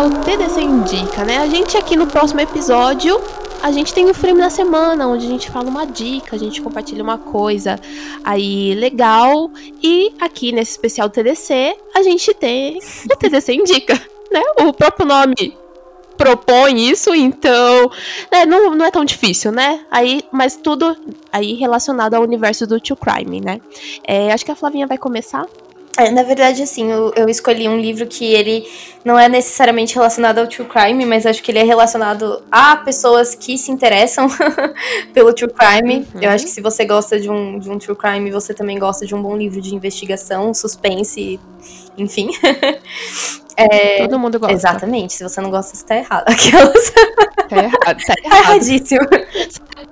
Speaker 1: É o TDC Indica, né? A gente aqui no próximo episódio, a gente tem o frame da semana, onde a gente fala uma dica, a gente compartilha uma coisa aí legal. E aqui nesse especial TDC, a gente tem o TDC Indica, *laughs* né? O próprio nome propõe isso, então né, não, não é tão difícil, né? Aí, mas tudo aí relacionado ao universo do True Crime, né? É, acho que a Flavinha vai começar.
Speaker 2: É, na verdade, assim, eu, eu, escolhi um livro que ele não é necessariamente relacionado ao true crime, mas acho que ele é relacionado a pessoas que se interessam *laughs* pelo true crime. Uhum. Eu acho que se você gosta de um, de um true crime, você também gosta de um bom livro de investigação, suspense, enfim. *laughs*
Speaker 1: É, Todo mundo gosta.
Speaker 2: Exatamente. Se você não gosta, você tá errado. *laughs* Aquelas...
Speaker 1: Tá errado, tá,
Speaker 2: tá erradíssimo.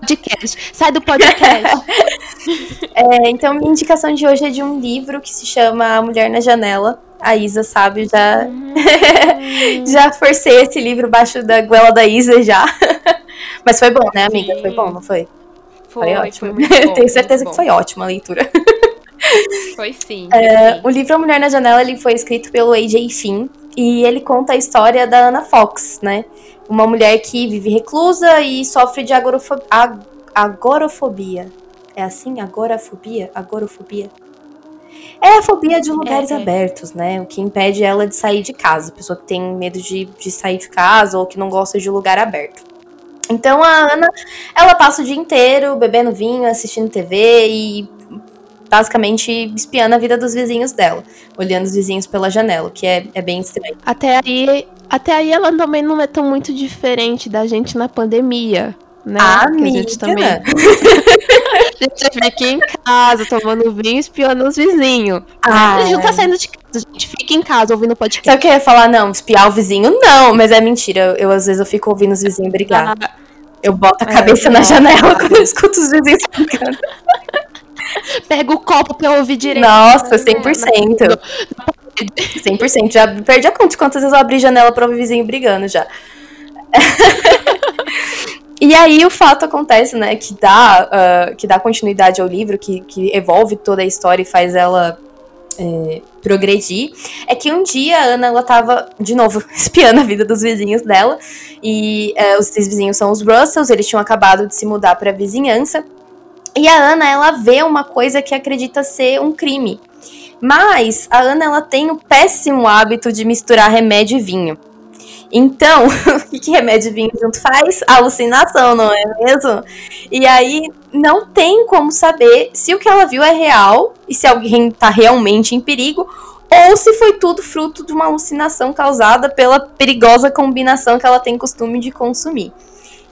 Speaker 1: Podcast. Sai do podcast. *laughs*
Speaker 2: é, então, minha indicação de hoje é de um livro que se chama A Mulher na Janela. A Isa sabe, já, hum. *laughs* já forcei esse livro baixo da goela da Isa já. *laughs* Mas foi bom, né, amiga? Foi bom, não foi?
Speaker 1: Foi, foi ótimo. Foi bom,
Speaker 2: Tenho certeza que foi ótima a leitura.
Speaker 1: Foi sim.
Speaker 2: É, o livro A Mulher na Janela ele foi escrito pelo A.J. Finn e ele conta a história da Ana Fox, né? Uma mulher que vive reclusa e sofre de agorofobia. Ag agorofobia. É assim? Agorafobia? Agorofobia? É a fobia de lugares é, é. abertos, né? O que impede ela de sair de casa. Pessoa que tem medo de, de sair de casa ou que não gosta de lugar aberto. Então a Ana, ela passa o dia inteiro bebendo vinho, assistindo TV e basicamente espiando a vida dos vizinhos dela, olhando os vizinhos pela janela, que é, é bem estranho.
Speaker 1: Até aí, até aí ela também não é tão muito diferente da gente na pandemia. Né?
Speaker 2: Ah, a gente também. *laughs* a
Speaker 1: gente fica em casa, tomando vinho, espiando os vizinhos.
Speaker 2: Ah,
Speaker 1: a gente não tá saindo de casa, a gente fica em casa ouvindo podcast.
Speaker 2: Sabe o que eu ia falar? Não, espiar o vizinho, não, mas é mentira. Eu, às vezes, eu fico ouvindo os vizinhos brigar. Ah, eu boto a é, cabeça é, na janela *laughs* quando eu escuto os vizinhos brigando.
Speaker 1: Pega o copo pra eu ouvir direito.
Speaker 2: Nossa, 100%. 100%. Já perdi a conta de quantas vezes eu abri janela pra ouvir vizinho brigando já. *laughs* e aí o fato acontece, né, que dá, uh, que dá continuidade ao livro, que, que evolve toda a história e faz ela é, progredir, é que um dia a Ana, ela tava, de novo, *laughs* espiando a vida dos vizinhos dela, e uh, os três vizinhos são os Russells, eles tinham acabado de se mudar pra vizinhança, e a Ana, ela vê uma coisa que acredita ser um crime. Mas a Ana, ela tem o péssimo hábito de misturar remédio e vinho. Então, *laughs* o que, remédio e vinho junto faz? Alucinação, não é mesmo? E aí, não tem como saber se o que ela viu é real e se alguém tá realmente em perigo ou se foi tudo fruto de uma alucinação causada pela perigosa combinação que ela tem costume de consumir.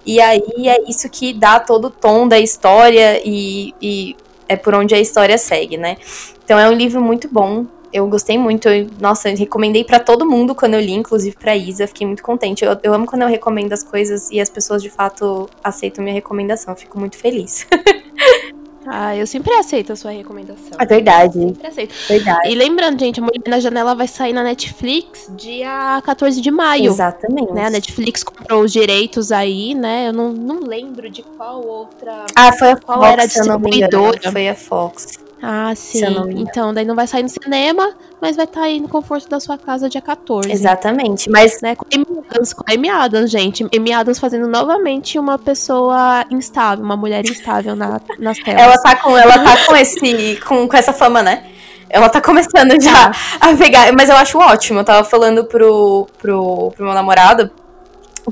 Speaker 2: E aí é isso que dá todo o tom da história e, e é por onde a história segue, né? Então é um livro muito bom. Eu gostei muito. Eu, nossa, eu recomendei para todo mundo quando eu li, inclusive pra Isa. Fiquei muito contente. Eu, eu amo quando eu recomendo as coisas e as pessoas de fato aceitam minha recomendação. Fico muito feliz. *laughs*
Speaker 1: Ah, eu sempre aceito a sua recomendação.
Speaker 2: É verdade.
Speaker 1: Sempre aceito.
Speaker 2: Verdade.
Speaker 1: E lembrando, gente, a Mulher na Janela vai sair na Netflix dia 14 de maio.
Speaker 2: Exatamente.
Speaker 1: Né? A Netflix comprou os direitos aí, né? Eu não, não lembro de qual outra.
Speaker 2: Ah, foi a
Speaker 1: Qual
Speaker 2: Fox,
Speaker 1: era a
Speaker 2: se eu não me engano.
Speaker 1: distribuidora?
Speaker 2: Foi a Fox.
Speaker 1: Ah, sim. Então, daí não vai sair no cinema, mas vai estar aí no conforto da sua casa dia 14.
Speaker 2: Exatamente. Mas
Speaker 1: Né? Com a Amy Adams, com a Amy Adams, gente. Amy Adams fazendo novamente uma pessoa instável, uma mulher instável na, *laughs* nas telas.
Speaker 2: ela tá com, ela tá com esse. Com, com essa fama, né? Ela tá começando já a pegar. Mas eu acho ótimo. Eu tava falando pro, pro, pro meu namorado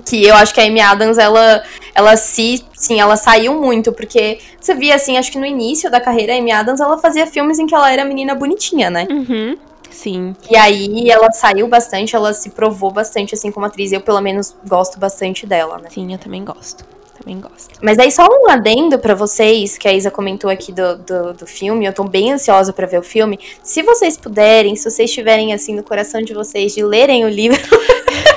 Speaker 2: que eu acho que a Amy Adams, ela, ela se. Sim, ela saiu muito, porque você via assim, acho que no início da carreira, a Amy Adams, ela fazia filmes em que ela era menina bonitinha, né?
Speaker 1: Uhum. Sim.
Speaker 2: E aí ela saiu bastante, ela se provou bastante assim como atriz. Eu, pelo menos, gosto bastante dela, né?
Speaker 1: Sim, eu também gosto. Também gosto.
Speaker 2: Mas aí só um adendo pra vocês, que a Isa comentou aqui do, do, do filme, eu tô bem ansiosa pra ver o filme. Se vocês puderem, se vocês tiverem assim no coração de vocês de lerem o livro *laughs*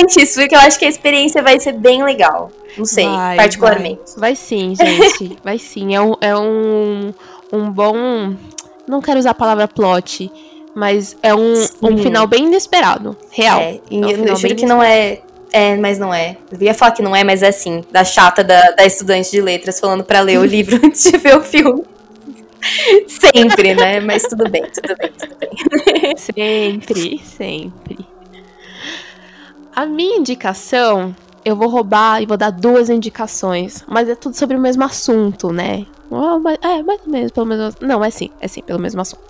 Speaker 2: antes, porque eu acho que a experiência vai ser bem legal. Não sei,
Speaker 1: Vai,
Speaker 2: particularmente.
Speaker 1: Vai sim, gente. *laughs* vai sim. É um, é um, um bom. Não quero usar a palavra plot, mas é um, um final bem inesperado. Real.
Speaker 2: É,
Speaker 1: É um
Speaker 2: eu, eu juro que não é. É, mas não é. Eu ia falar que não é, mas é assim. Da chata da, da estudante de letras falando pra ler o *laughs* livro antes de ver o filme. Sempre, né? Mas tudo bem, tudo bem, tudo bem.
Speaker 1: Sempre, sempre. A minha indicação, eu vou roubar e vou dar duas indicações, mas é tudo sobre o mesmo assunto, né? É, mais ou menos, pelo menos. Não, é sim, é sim, pelo mesmo assunto.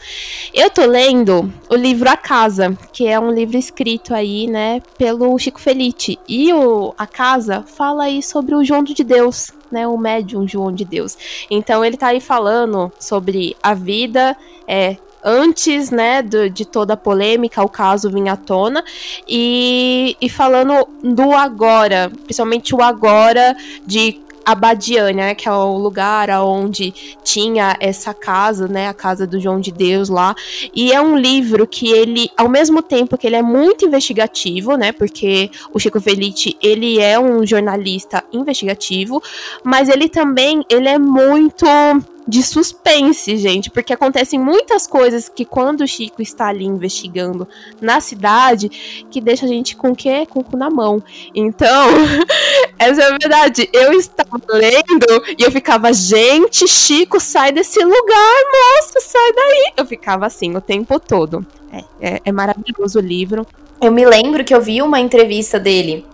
Speaker 1: Eu tô lendo o livro A Casa, que é um livro escrito aí, né, pelo Chico Felice. E o A Casa fala aí sobre o João de Deus, né, o médium João de Deus. Então ele tá aí falando sobre a vida, é, antes, né, do- de toda a polêmica, o caso vinha à tona, e, e falando do agora, principalmente o agora de Abadiânia, né, que é o lugar onde tinha essa casa, né, a casa do João de Deus lá, e é um livro que ele, ao mesmo tempo que ele é muito investigativo, né, porque o Chico Felice, ele é um jornalista investigativo, mas ele também, ele é muito de suspense, gente, porque acontecem muitas coisas que quando o Chico está ali investigando na cidade, que deixa a gente com o quê? Com o cu na mão. Então, *laughs* essa é a verdade. Eu estava lendo e eu ficava, gente, Chico, sai desse lugar, moço, sai daí. Eu ficava assim o tempo todo. É, é, é maravilhoso o livro.
Speaker 2: Eu me lembro que eu vi uma entrevista dele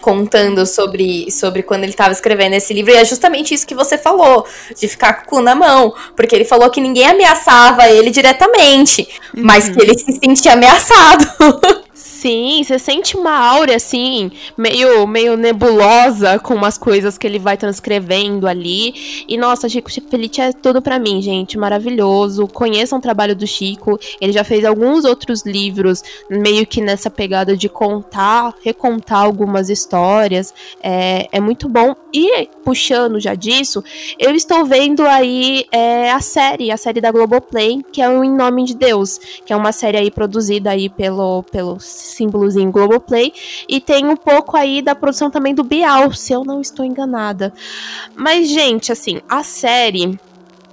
Speaker 2: contando sobre, sobre quando ele estava escrevendo esse livro, e é justamente isso que você falou, de ficar com o cu na mão, porque ele falou que ninguém ameaçava ele diretamente, mas que ele se sentia ameaçado. *laughs*
Speaker 1: Sim, você sente uma aura assim, meio, meio nebulosa com umas coisas que ele vai transcrevendo ali. E nossa, Chico Felice é tudo pra mim, gente, maravilhoso. Conheçam o trabalho do Chico. Ele já fez alguns outros livros, meio que nessa pegada de contar, recontar algumas histórias. É, é muito bom. E puxando já disso, eu estou vendo aí é, a série, a série da Globoplay, que é o Em Nome de Deus, que é uma série aí produzida aí pelo, pelo símbolozinho Globoplay, e tem um pouco aí da produção também do Bial, se eu não estou enganada. Mas, gente, assim, a série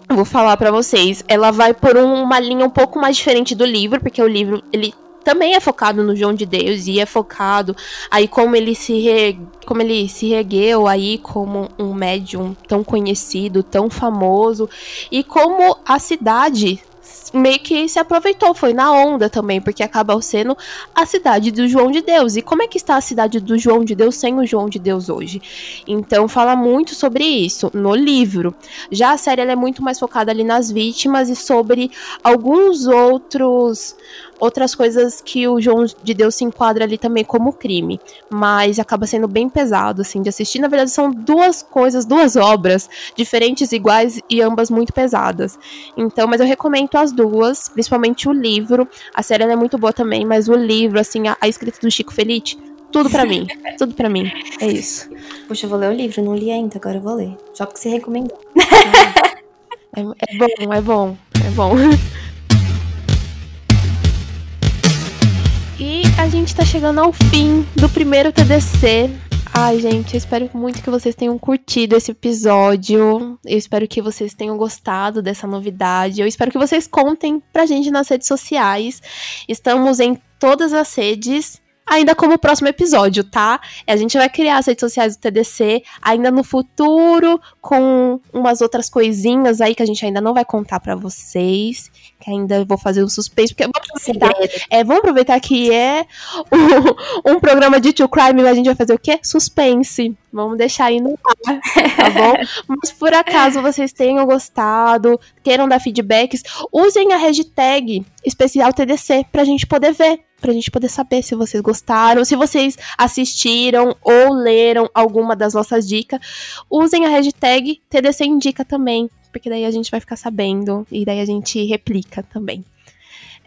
Speaker 1: vou falar pra vocês, ela vai por um- uma linha um pouco mais diferente do livro, porque o livro, ele também é focado no João de Deus e é focado aí como ele se re- como ele se regueu aí como um médium tão conhecido, tão famoso e como a cidade meio que se aproveitou, foi na onda também, porque acabou sendo a cidade do João de Deus. E como é que está a cidade do João de Deus sem o João de Deus hoje? Então fala muito sobre isso no livro. Já a série é muito mais focada ali nas vítimas e sobre alguns outros outras coisas que o João de Deus se enquadra ali também como crime, mas acaba sendo bem pesado assim de assistir. Na verdade são duas coisas, duas obras diferentes, iguais e ambas muito pesadas. Então, mas eu recomendo as duas, principalmente o livro. A série é muito boa também, mas o livro assim, a, a escrita do Chico Felice, tudo pra mim, *laughs* tudo pra mim. É isso.
Speaker 2: Puxa, eu vou ler o livro, não li ainda, agora eu vou ler. Só porque você recomendou.
Speaker 1: É, é bom, é bom, é bom. E a gente tá chegando ao fim do primeiro TDC Ai, gente, eu espero muito que vocês tenham curtido esse episódio. Eu espero que vocês tenham gostado dessa novidade. Eu espero que vocês contem pra gente nas redes sociais. Estamos em todas as redes ainda como próximo episódio, tá? A gente vai criar as redes sociais do TDC ainda no futuro, com umas outras coisinhas aí que a gente ainda não vai contar para vocês, que ainda vou fazer o suspense, porque vamos aproveitar, é, vamos aproveitar que é um, um programa de True Crime, a gente vai fazer o quê? Suspense. Vamos deixar aí no ar, tá bom? *laughs* Mas por acaso vocês tenham gostado, queiram dar feedbacks, usem a hashtag especial TDC pra gente poder ver pra gente poder saber se vocês gostaram, se vocês assistiram ou leram alguma das nossas dicas. Usem a hashtag TDC Indica também, porque daí a gente vai ficar sabendo e daí a gente replica também.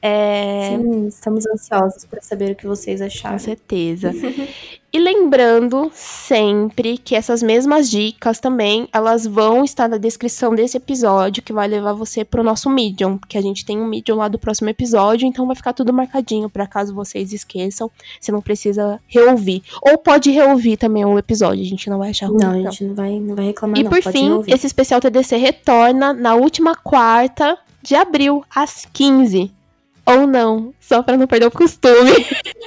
Speaker 2: É... Sim, estamos ansiosos para saber o que vocês acharam.
Speaker 1: Com certeza. *laughs* e lembrando sempre que essas mesmas dicas também, elas vão estar na descrição desse episódio, que vai levar você pro nosso Medium, porque a gente tem um Medium lá do próximo episódio, então vai ficar tudo marcadinho para caso vocês esqueçam, você não precisa reouvir. Ou pode reouvir também o episódio, a gente não vai achar ruim.
Speaker 2: Não, a gente não vai, não vai reclamar
Speaker 1: E
Speaker 2: não,
Speaker 1: por fim, reouvir. esse especial TDC retorna na última quarta de abril, às 15 ou não, só para não perder o costume.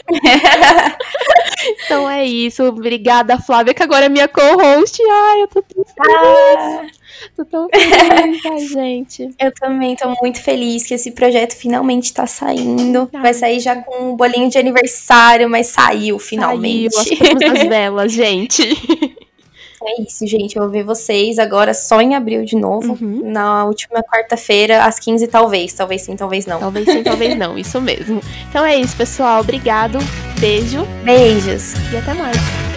Speaker 1: *laughs* então é isso. Obrigada, Flávia, que agora é minha co-host. Ai, eu tô tão feliz. Ah. Tô tão feliz, ai, *laughs* gente.
Speaker 2: Eu também tô muito feliz que esse projeto finalmente tá saindo. Ai. Vai sair já com um bolinho de aniversário, mas saiu finalmente.
Speaker 1: Saiu, as *laughs* velas, gente.
Speaker 2: É isso, gente. Eu vou ver vocês agora só em abril de novo. Uhum. Na última quarta-feira, às 15, talvez. Talvez sim, talvez não.
Speaker 1: Talvez sim, talvez não. Isso mesmo. Então é isso, pessoal. Obrigado. Beijo.
Speaker 2: Beijos.
Speaker 1: E até mais.